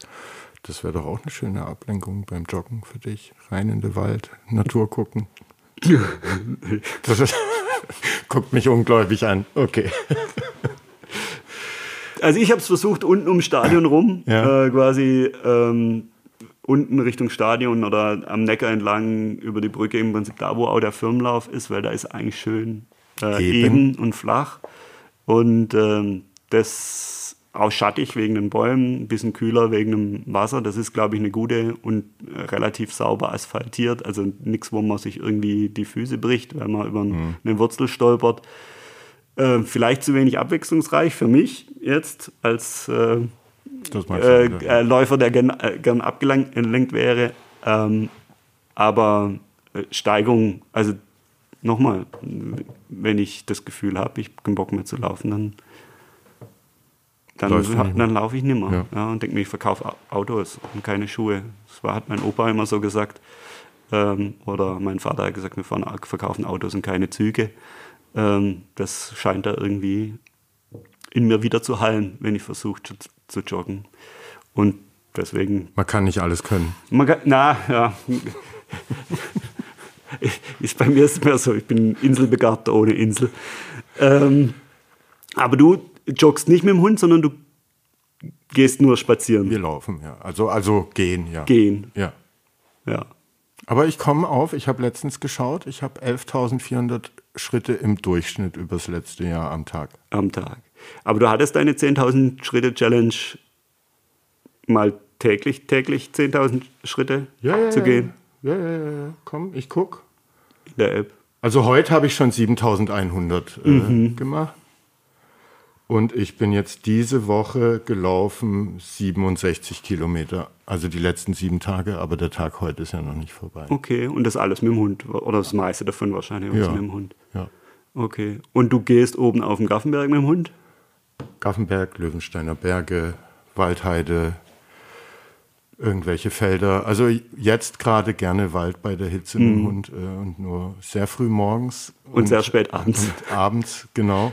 Das wäre doch auch eine schöne Ablenkung beim Joggen für dich. Rein in den Wald, Natur gucken. Guckt mich ungläubig an. Okay. Also ich habe es versucht, unten ums Stadion rum, ja. äh, quasi ähm, unten Richtung Stadion oder am Neckar entlang über die Brücke, im Prinzip da, wo auch der Firmenlauf ist, weil da ist eigentlich schön äh, eben. eben. und flach. Und ähm, das auch schattig wegen den Bäumen, ein bisschen kühler wegen dem Wasser. Das ist, glaube ich, eine gute und relativ sauber asphaltiert. Also nichts, wo man sich irgendwie die Füße bricht, weil man über mhm. eine Wurzel stolpert. Äh, vielleicht zu wenig abwechslungsreich für mich jetzt als äh, äh, äh, Läufer, der gern, äh, gern abgelenkt wäre. Ähm, aber äh, Steigung, also nochmal, wenn ich das Gefühl habe, ich habe keinen Bock mehr zu laufen, dann dann, dann laufe ich nicht mehr. Ja. ja und denke mir, ich verkaufe Autos und keine Schuhe. Das war, hat mein Opa immer so gesagt. Ähm, oder mein Vater hat gesagt, wir verkaufen Autos und keine Züge. Ähm, das scheint da irgendwie in mir wieder zu hallen, wenn ich versuche zu, zu, joggen. Und deswegen. Man kann nicht alles können. Man kann, na, ja. ist, bei mir ist es mehr so, ich bin Inselbegabter ohne Insel. Ähm, aber du, joggst nicht mit dem Hund, sondern du gehst nur spazieren. Wir laufen, ja. Also, also gehen, ja. Gehen. Ja. Ja. Aber ich komme auf, ich habe letztens geschaut, ich habe 11.400 Schritte im Durchschnitt übers letzte Jahr am Tag. Am Tag. Aber du hattest deine 10.000 Schritte Challenge mal täglich, täglich 10.000 Schritte ja, ja, zu gehen? Ja, ja, ja, ja. Komm, ich guck. In der App. Also heute habe ich schon 7.100 äh, mhm. gemacht. Und ich bin jetzt diese Woche gelaufen 67 Kilometer. Also die letzten sieben Tage, aber der Tag heute ist ja noch nicht vorbei. Okay, und das alles mit dem Hund? Oder das meiste davon wahrscheinlich ja. mit dem Hund? Ja. Okay. Und du gehst oben auf den Gaffenberg mit dem Hund? Gaffenberg, Löwensteiner Berge, Waldheide, irgendwelche Felder. Also jetzt gerade gerne Wald bei der Hitze mit dem Hund äh, und nur sehr früh morgens. Und, sehr spät abends. Und abends, genau.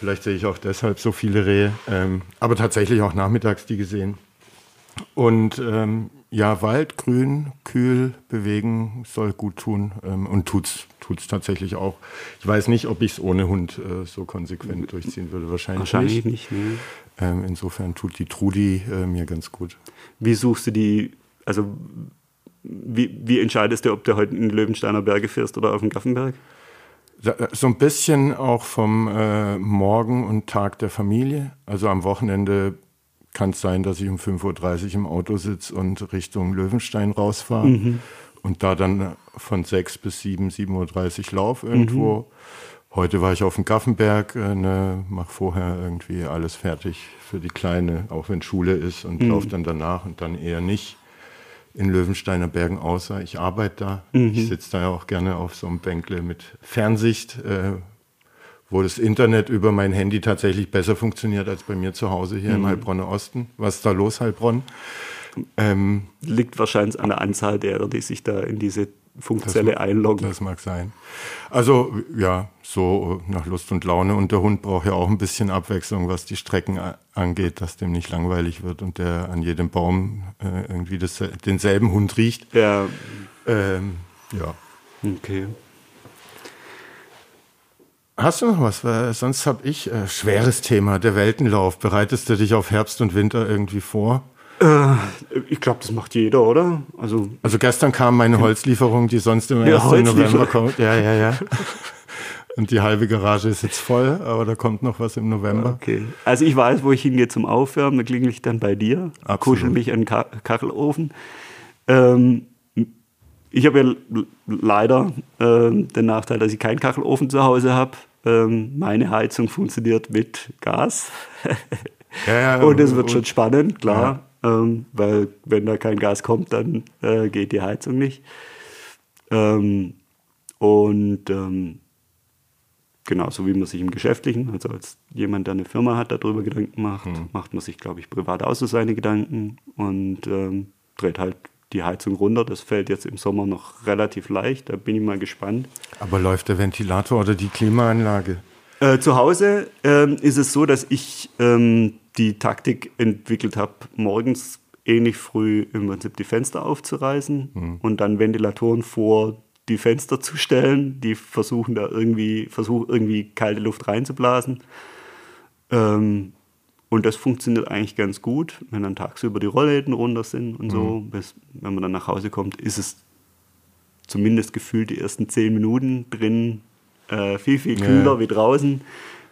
Vielleicht sehe ich auch deshalb so viele Rehe. Ähm, aber tatsächlich auch nachmittags die gesehen. Und ähm, ja, Wald, grün, kühl, bewegen soll gut tun ähm, und tut's tut's tatsächlich auch. Ich weiß nicht, ob ich es ohne Hund äh, so konsequent durchziehen würde. Wahrscheinlich, Wahrscheinlich nicht. nicht. ne? Ähm, insofern tut die Trudi äh, mir ganz gut. Wie suchst du die, also wie, wie entscheidest du, ob du heute in Löwensteiner Berge fährst oder auf den Gaffenberg? So- ein bisschen auch vom äh, Morgen und Tag der Familie. Also am Wochenende kann es sein, dass ich um 5.30 Uhr im Auto sitze und Richtung Löwenstein rausfahre und da dann von 6 bis 7, 7.30 Uhr laufe irgendwo. Heute war ich auf dem Gaffenberg, äh, ne, mache vorher irgendwie alles fertig für die Kleine, auch wenn Schule ist und laufe dann danach und dann eher nicht in Löwensteiner Bergen außer ich arbeite da. Ich sitze da ja auch gerne auf so einem Bänkle mit Fernsicht, äh, wo das Internet über mein Handy tatsächlich besser funktioniert als bei mir zu Hause hier im Heilbronner Osten. Was ist da los, Heilbronn? Ähm, Liegt wahrscheinlich an der Anzahl derer, die sich da in diese Funkzelle einloggen. das mag sein. Also ja, so nach Lust und Laune. Und der Hund braucht ja auch ein bisschen Abwechslung, was die Strecken angeht, dass dem nicht langweilig wird und der an jedem Baum äh, irgendwie das, denselben Hund riecht. Ja, Ähm, ja. okay. Hast du noch was? Weil sonst habe ich äh, schweres Thema, der Weltenlauf. Bereitest du dich auf Herbst und Winter irgendwie vor? Äh, ich glaube, das macht jeder, oder? Also Also gestern kam meine Holzlieferung, die sonst immer erst im November kommt. Ja, ja, ja. Und die halbe Garage ist jetzt voll, aber da kommt noch was im November. Okay. Also ich weiß, wo ich hingehe zum Aufwärmen, da klingel ich dann bei dir, Absolut. kuschel mich an den Ka Kachelofen. Ähm, ich habe ja leider ähm, den Nachteil, dass ich keinen Kachelofen zu Hause habe. Ähm, meine Heizung funktioniert mit Gas. Ja, ja, und es wird schon spannend, klar. Ähm, weil wenn da kein Gas kommt, dann äh, geht die Heizung nicht. Ähm, und ähm, genauso wie man sich im Geschäftlichen, also als jemand, der eine Firma hat, darüber Gedanken macht, macht man sich, glaube ich, privat auch so seine Gedanken und ähm, dreht halt die Heizung runter. Das fällt jetzt im Sommer noch relativ leicht, da bin ich mal gespannt. Aber läuft der Ventilator oder die Klimaanlage? Äh, zu Hause ähm, ist es so, dass ich ähm, die Taktik entwickelt habe, morgens ähnlich früh im Prinzip die Fenster aufzureißen und dann Ventilatoren vor die Fenster zu stellen, die versuchen da irgendwie, versuchen irgendwie kalte Luft reinzublasen. Ähm, und das funktioniert eigentlich ganz gut, wenn dann tagsüber die Rollläden runter sind und so. Bis, wenn man dann nach Hause kommt, ist es zumindest gefühlt die ersten zehn Minuten drin äh, viel, viel Ja. kühler wie draußen,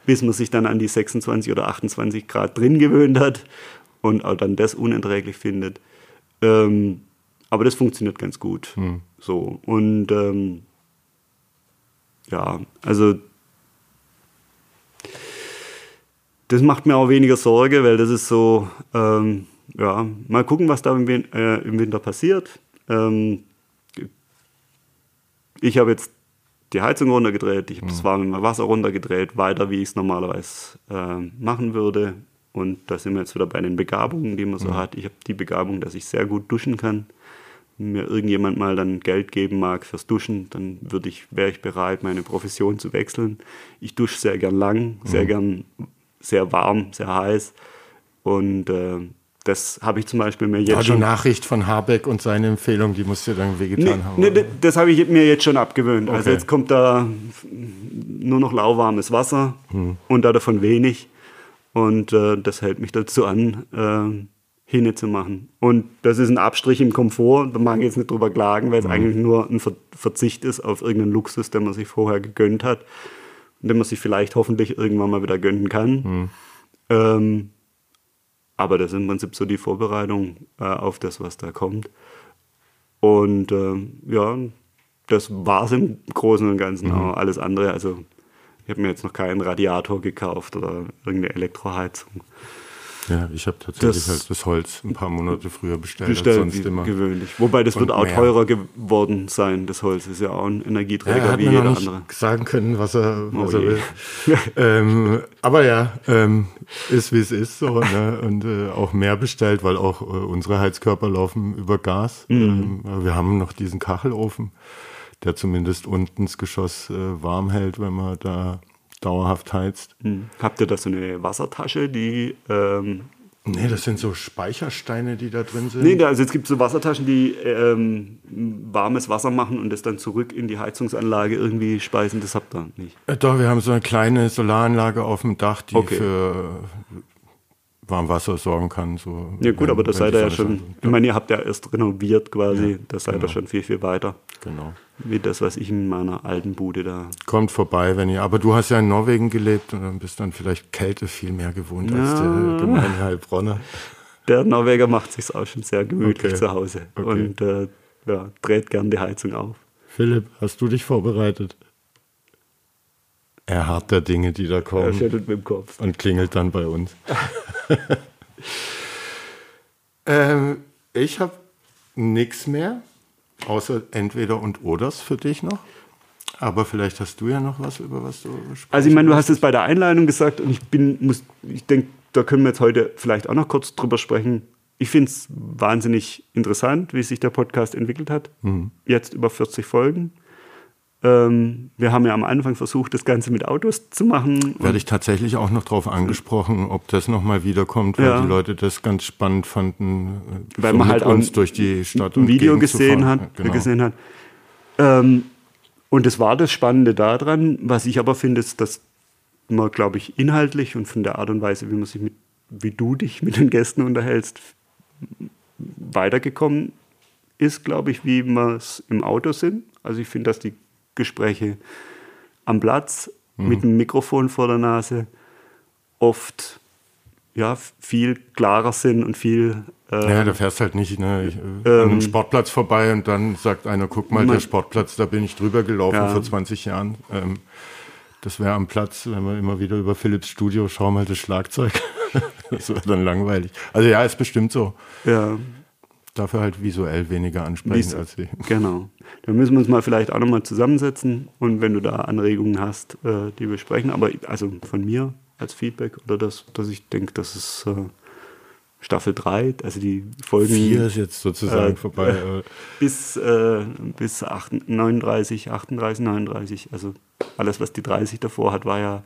bis man sich dann an die 26 oder 28 Grad drin gewöhnt hat und auch dann das unerträglich findet. Ähm, aber das funktioniert ganz gut. So. Und ähm, ja, also das macht mir auch weniger Sorge, weil das ist so, ähm, ja, mal gucken, was da im, Win äh, im Winter passiert. Ähm, ich habe jetzt die Heizung runtergedreht, ich habe das warme Wasser runtergedreht, weiter wie ich es normalerweise äh, machen würde. Und da sind wir jetzt wieder bei den Begabungen, die man so hat. Ich habe die Begabung, dass ich sehr gut duschen kann. Wenn mir irgendjemand mal dann Geld geben mag fürs Duschen, dann würde ich, wäre ich bereit, meine Profession zu wechseln. Ich dusche sehr gern lang, sehr gern sehr warm, sehr heiß. Und äh, das habe ich zum Beispiel mir jetzt Ja, die schon Nachricht von Habeck und seine Empfehlung, die musst du dann wehgetan Nee, haben. nee, oder? das habe ich mir jetzt schon abgewöhnt. Also Okay. jetzt kommt da nur noch lauwarmes Wasser und da davon wenig. Und äh, das hält mich dazu an, äh, Hinne zu machen. Und das ist ein Abstrich im Komfort. Da mag ich jetzt nicht drüber klagen, weil es eigentlich nur ein Ver Verzicht ist auf irgendeinen Luxus, den man sich vorher gegönnt hat und den man sich vielleicht hoffentlich irgendwann mal wieder gönnen kann. Ähm, aber das ist im Prinzip so die Vorbereitung äh, auf das, was da kommt. Und ähm, ja, das war es im Großen und Ganzen auch. Alles andere, also ich habe mir jetzt noch keinen Radiator gekauft oder irgendeine Elektroheizung. Ja, ich habe tatsächlich Das- halt das Holz ein paar Monate früher bestellt, bestellt als sonst immer. gewöhnlich. Wobei das Und wird auch mehr. teurer geworden sein. Das Holz ist ja auch ein Ja, Energieträger er hat wie jeder noch andere. sagen können, was er, was Oh er will. ähm, aber ja, ähm, ist wie es ist so. Ne? Und äh, auch mehr bestellt, weil auch äh, unsere Heizkörper laufen über Gas. Mhm. Ähm, wir haben noch diesen Kachelofen, der zumindest unten das Geschoss äh, warm hält, wenn man da dauerhaft heizt. Hm. Habt ihr da so eine Wassertasche, die. Ähm, Nee, das sind so Speichersteine, die da drin sind. nee, also es gibt so Wassertaschen, die ähm, warmes Wasser machen und das dann zurück in die Heizungsanlage irgendwie speisen. Das habt ihr nicht. Äh, Doch, wir haben so eine kleine Solaranlage auf dem Dach, die Okay. für Warmwasser sorgen kann. So, Ja, gut, wenn- aber da wenn seid ihr ja schon. scheint. Ich meine, ihr habt ja erst renoviert quasi. Ja, da seid ihr genau. schon viel, viel weiter. Genau. Wie das, was ich in meiner alten Bude da. Kommt vorbei, wenn ihr. Aber du hast ja in Norwegen gelebt und dann bist dann vielleicht Kälte viel mehr gewohnt als Ja. der gemeine Heilbronner. Der Norweger macht sich auch schon sehr gemütlich Okay. zu Hause Okay. und äh, ja, dreht gern die Heizung auf. Philipp, hast du dich vorbereitet? Er harrt der Dinge, die da Er kommen schüttelt mit dem Kopf. und klingelt dann bei uns. ähm, ich habe nichts mehr, außer entweder und oders für dich noch. Aber vielleicht hast du ja noch was, über was du sprechen Also ich meine, du hast es bei der Einleitung gesagt und ich bin, muss, ich denke, da können wir jetzt heute vielleicht auch noch kurz drüber sprechen. Ich finde es wahnsinnig interessant, wie sich der Podcast entwickelt hat. Jetzt über 40 Folgen. Ähm, wir haben ja am Anfang versucht, das Ganze mit Autos zu machen. Werde ich tatsächlich auch noch darauf angesprochen, ob das nochmal wiederkommt, weil Ja. die Leute das ganz spannend fanden, äh, weil so man halt uns durch die Stadt ein und Video Gegend gesehen hat, genau. gesehen hat. Ähm, und das war das Spannende daran. Was ich aber finde, ist, dass man, glaube ich, inhaltlich und von der Art und Weise, wie man sich mit, wie du dich mit den Gästen unterhältst, weitergekommen ist, glaube ich, wie wir es im Auto sind. Also ich finde, dass die Gespräche am Platz Mhm. mit dem Mikrofon vor der Nase oft ja, viel klarer sind und viel äh, Ja, da fährst halt nicht ne, äh, Ähm, an einem Sportplatz vorbei und dann sagt einer, guck mal, Man- der Sportplatz, da bin ich drüber gelaufen Ja. vor 20 Jahren. Ähm, das wäre am Platz, wenn wir immer wieder über Philips Studio schauen, mal das Schlagzeug. das wäre dann langweilig. Also ja, ist bestimmt so. ja, Dafür halt visuell weniger ansprechend als die. Genau. Da müssen wir uns mal vielleicht auch nochmal zusammensetzen und wenn du da Anregungen hast, äh, die besprechen. Aber also von mir als Feedback oder das, dass ich denke, das ist äh, Staffel 3, also die Folgen Vier ist jetzt sozusagen Äh, vorbei. bis, äh, bis 8, 39, 38, 39. Also alles, was die 30 davor hat, war ja,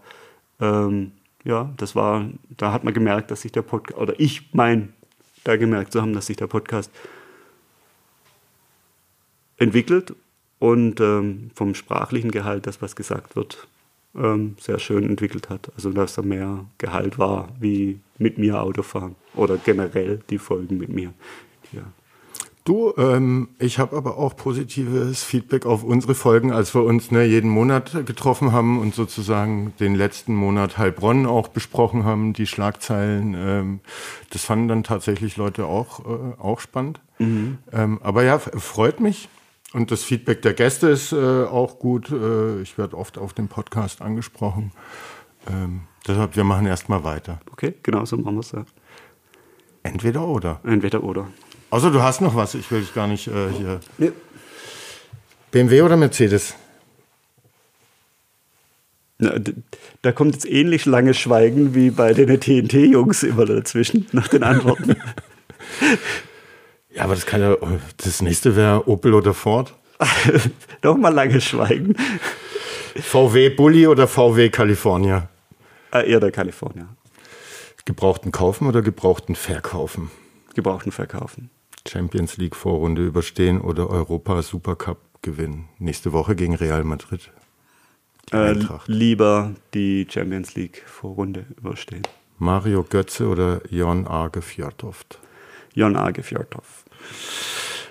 ähm, ja, das war, da hat man gemerkt, dass sich der Podcast, oder ich mein, da gemerkt zu haben, dass sich der Podcast entwickelt und ähm, vom sprachlichen Gehalt, das was gesagt wird, ähm, sehr schön entwickelt hat. Also dass da mehr Gehalt war, wie mit mir Autofahren oder generell die Folgen mit mir. Ja. Du, ähm, ich habe aber auch positives Feedback auf unsere Folgen, als wir uns ne, jeden Monat getroffen haben und sozusagen den letzten Monat Heilbronn auch besprochen haben, die Schlagzeilen. Ähm, das fanden dann tatsächlich Leute auch, äh, auch spannend. Ähm, aber ja, freut mich. Und das Feedback der Gäste ist äh, auch gut. Äh, ich werde oft auf dem Podcast angesprochen. Ähm, deshalb, wir machen erstmal weiter. Okay, genau so machen wir es ja. Entweder oder. Entweder oder. Außer du hast noch was, ich will dich gar nicht äh, hier. Nee. BMW oder Mercedes? Na, da kommt jetzt ähnlich lange Schweigen wie bei den TNT-Jungs immer dazwischen nach den Antworten. Ja, aber das kann ja. Das nächste wäre Opel oder Ford. Noch mal lange Schweigen. VW Bulli oder VW California? Äh, eher der Kalifornier. Gebrauchten kaufen oder gebrauchten verkaufen? Gebrauchten verkaufen. Champions League Vorrunde überstehen oder Europa Supercup gewinnen? Nächste Woche gegen Real Madrid. Äh, lieber die Champions League Vorrunde überstehen. Mario Götze oder Jon Arge Fjordhoft? Jon Arge Fjordhoff.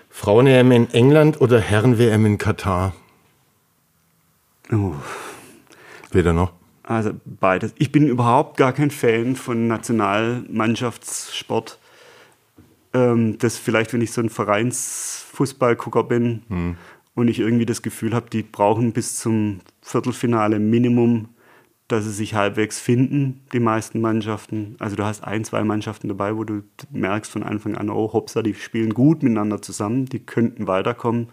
Frauen-EM in England oder Herren-WM in Katar? Oh. Weder noch. Also beides. Ich bin überhaupt gar kein Fan von Nationalmannschaftssport. Ähm, das vielleicht, wenn ich so ein Vereinsfußballgucker bin und ich irgendwie das Gefühl habe, die brauchen bis zum Viertelfinale Minimum dass sie sich halbwegs finden, die meisten Mannschaften. Also du hast ein, zwei Mannschaften dabei, wo du merkst von Anfang an, oh, Hopsa, die spielen gut miteinander zusammen, die könnten weiterkommen.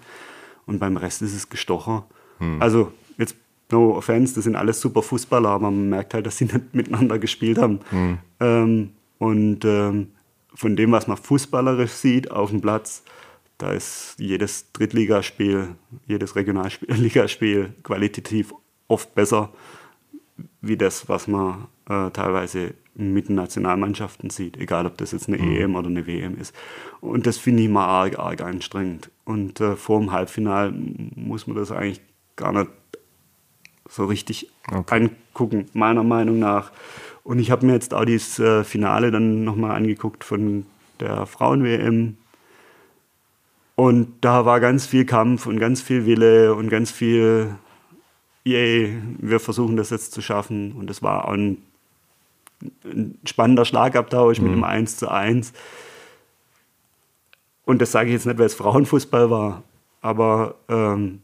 Und beim Rest ist es gestochen. Hm. Also jetzt no offense, das sind alles super Fußballer, aber man merkt halt, dass sie nicht miteinander gespielt haben. Hm. Ähm, und ähm, von dem, was man fußballerisch sieht auf dem Platz, da ist jedes Drittligaspiel, jedes Regionalligaspiel qualitativ oft besser wie das, was man äh, teilweise mit den Nationalmannschaften sieht, egal ob das jetzt eine mhm. EM oder eine WM ist. Und das finde ich mal arg, arg anstrengend. Und äh, vor dem Halbfinal muss man das eigentlich gar nicht so richtig okay. angucken, meiner Meinung nach. Und ich habe mir jetzt auch dieses äh, Finale dann nochmal angeguckt von der Frauen-WM. Und da war ganz viel Kampf und ganz viel Wille und ganz viel yay, wir versuchen das jetzt zu schaffen. Und es war ein, ein spannender Schlagabtausch mhm. mit einem 1 zu 1. Und das sage ich jetzt nicht, weil es Frauenfußball war, aber ähm,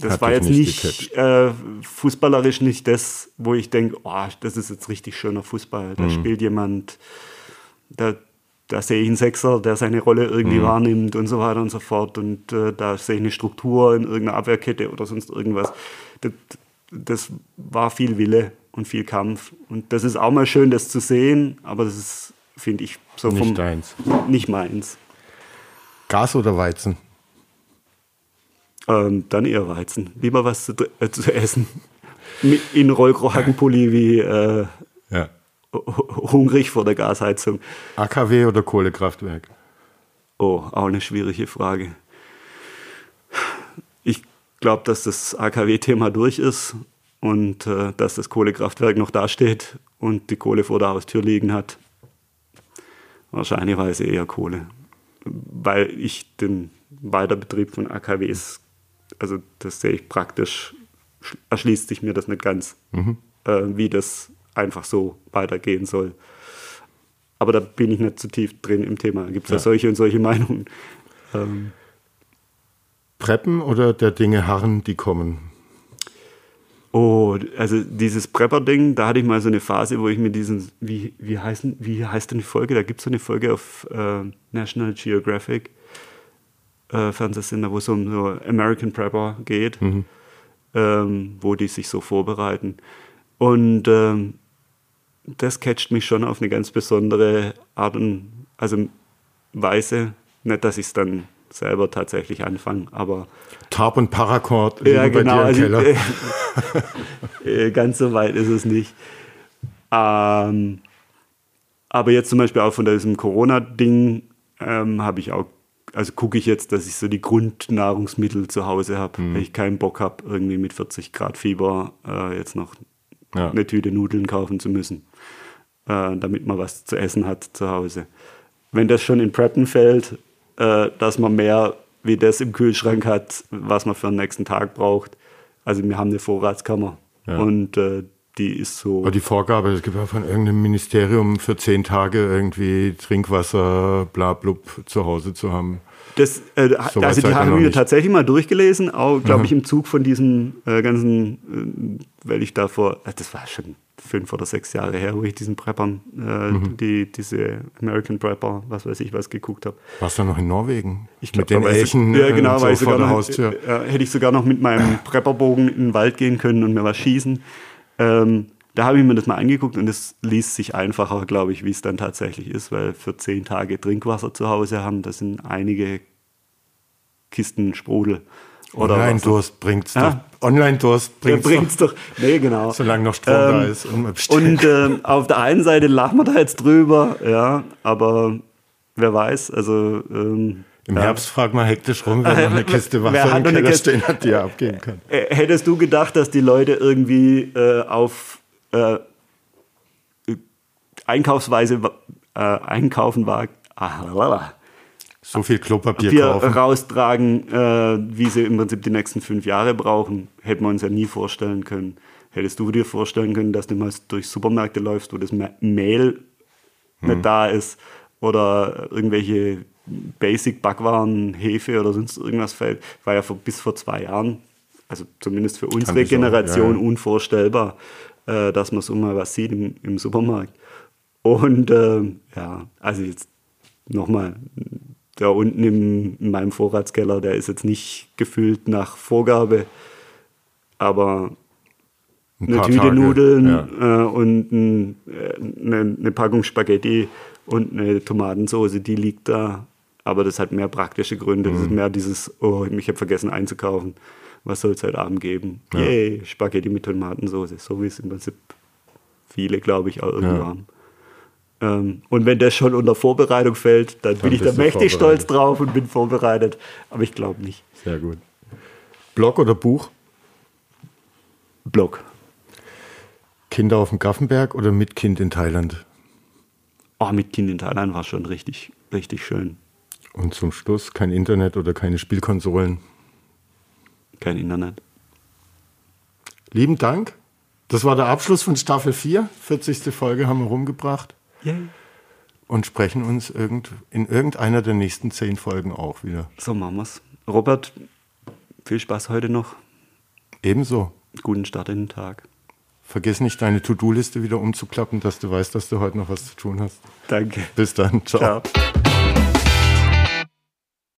das Hat war jetzt nicht, nicht äh, fußballerisch nicht das, wo ich denke, oh, das ist jetzt richtig schöner Fußball. Da mhm. spielt jemand, da da sehe ich einen Sechser, der seine Rolle irgendwie mhm. wahrnimmt und so weiter und so fort. Und äh, da sehe ich eine Struktur in irgendeiner Abwehrkette oder sonst irgendwas. Das, das, war viel Wille und viel Kampf. Und das ist auch mal schön, das zu sehen, aber das ist, finde ich, so nicht vom, deins. Nicht meins. Gas oder Weizen? Ähm, dann eher Weizen. Lieber was zu, äh, zu essen. In Rollkragenpulli wie äh, ja hungrig vor der Gasheizung. AKW oder Kohlekraftwerk? Oh, auch eine schwierige Frage. Ich glaube, dass das AKW-Thema durch ist und äh, dass das Kohlekraftwerk noch dasteht und die Kohle vor der Haustür liegen hat. Wahrscheinlich eher Kohle. Weil ich den Weiterbetrieb von AKWs, also das sehe ich praktisch, erschließt sich mir das nicht ganz, mhm. äh, wie das einfach so weitergehen soll. Aber da bin ich nicht zu tief drin im Thema. Gibt es ja. ja. solche und solche Meinungen. Ähm, Preppen oder der Dinge harren, die kommen? Oh, also dieses Prepper-Ding, da hatte ich mal so eine Phase, wo ich mir diesen, wie, wie, heißen, wie heißt denn die Folge? Da gibt es so eine Folge auf äh, National Geographic äh, Fernsehsender, wo es um so American Prepper geht, mhm. ähm, wo die sich so vorbereiten. Und ähm, das catcht mich schon auf eine ganz besondere Art und also Weise. Nicht, dass ich es dann selber tatsächlich anfange, aber. Tarp und Paracord ja, genau, also, äh, äh, ganz so weit ist es nicht. Ähm, aber jetzt zum Beispiel auch von diesem Corona-Ding ähm, habe ich auch, also gucke ich jetzt, dass ich so die Grundnahrungsmittel zu Hause habe, mhm. wenn ich keinen Bock habe, irgendwie mit 40 Grad Fieber äh, jetzt noch ja. eine Tüte Nudeln kaufen zu müssen äh, damit man was zu essen hat zu Hause. Wenn das schon in Preppen fällt, äh, dass man mehr wie das im Kühlschrank hat, was man für den nächsten Tag braucht. Also wir haben eine Vorratskammer ja. und äh, die ist so. Aber die Vorgabe, es gibt ja von irgendeinem Ministerium für zehn Tage irgendwie Trinkwasser, bla blub zu Hause zu haben. Das, äh, so also die haben wir tatsächlich mal durchgelesen, auch glaube ich im Zug von diesem äh, ganzen, äh, weil ich davor, äh, das war schon fünf oder sechs Jahre her, wo ich diesen Preppern, äh, mhm. die, diese American Prepper, was weiß ich, was geguckt habe. Warst du noch in Norwegen? Ich glaub, mit den Elchen ja, genau, so vor der Haustür? Noch, äh, hätte ich sogar noch mit meinem Prepperbogen in den Wald gehen können und mir was schießen. Ähm, da habe ich mir das mal angeguckt und es liest sich einfacher, glaube ich, wie es dann tatsächlich ist, weil für zehn Tage Trinkwasser zu Hause haben, das sind einige Kisten Sprudel. Online-Durst bringt's ja? doch. Online-Durst bringt's, ja, bringt's doch. doch. Nee, genau. Solange noch Strom ähm, da ist. Und, und ähm, auf der einen Seite lachen wir da jetzt drüber, ja, aber wer weiß, also. Ähm, Im ja. Herbst frag mal hektisch rum, wer noch eine Kiste Wasser im Keller stehen hat, die er abgeben kann. Hättest du gedacht, dass die Leute irgendwie äh, auf äh, Einkaufsweise äh, einkaufen war? Ah, so viel Klopapier wir kaufen. raustragen, äh, wie sie im Prinzip die nächsten fünf Jahre brauchen, hätten wir uns ja nie vorstellen können. Hättest du dir vorstellen können, dass du mal durch Supermärkte läufst, wo das Mehl hm. nicht da ist oder irgendwelche Basic-Backwaren, Hefe oder sonst irgendwas fällt, war ja vor, bis vor zwei Jahren also zumindest für unsere Generation, auch, ja. unvorstellbar, äh, dass man so mal was sieht im, im Supermarkt. Und ähm, ja, also jetzt nochmal, da unten im, in meinem Vorratskeller, der ist jetzt nicht gefüllt nach Vorgabe, aber Ein eine Tüte Tage, Nudeln ja. äh, und ein, äh, eine, eine Packung Spaghetti und eine Tomatensauce, die liegt da. Aber das hat mehr praktische Gründe. Mhm. Das ist mehr dieses, oh, ich habe vergessen einzukaufen. Was soll es heute Abend geben? Ja. Yay, Spaghetti mit Tomatensauce. So wie es im Prinzip viele, glaube ich, auch irgendwie Ja. haben. Ähm, und wenn das schon unter Vorbereitung fällt, dann, bin ich da mächtig stolz drauf und bin vorbereitet. Aber ich glaube nicht. Sehr gut. Blog oder Buch? Blog. Kinder auf dem Gaffenberg oder mit Kind in Thailand? Oh, mit Kind in Thailand war schon richtig, richtig schön. Und zum Schluss kein Internet oder keine Spielkonsolen. Kein Internet. Lieben Dank. Das war der Abschluss von Staffel 4. 40. Folge haben wir rumgebracht Yay. und sprechen uns irgend, in irgendeiner der nächsten zehn Folgen auch wieder. So machen wir's. Robert, viel Spaß heute noch. Ebenso. Guten Start in den Tag. Vergiss nicht, deine To-Do-Liste wieder umzuklappen, dass du weißt, dass du heute noch was zu tun hast. Danke. Bis dann. Ciao. Ciao.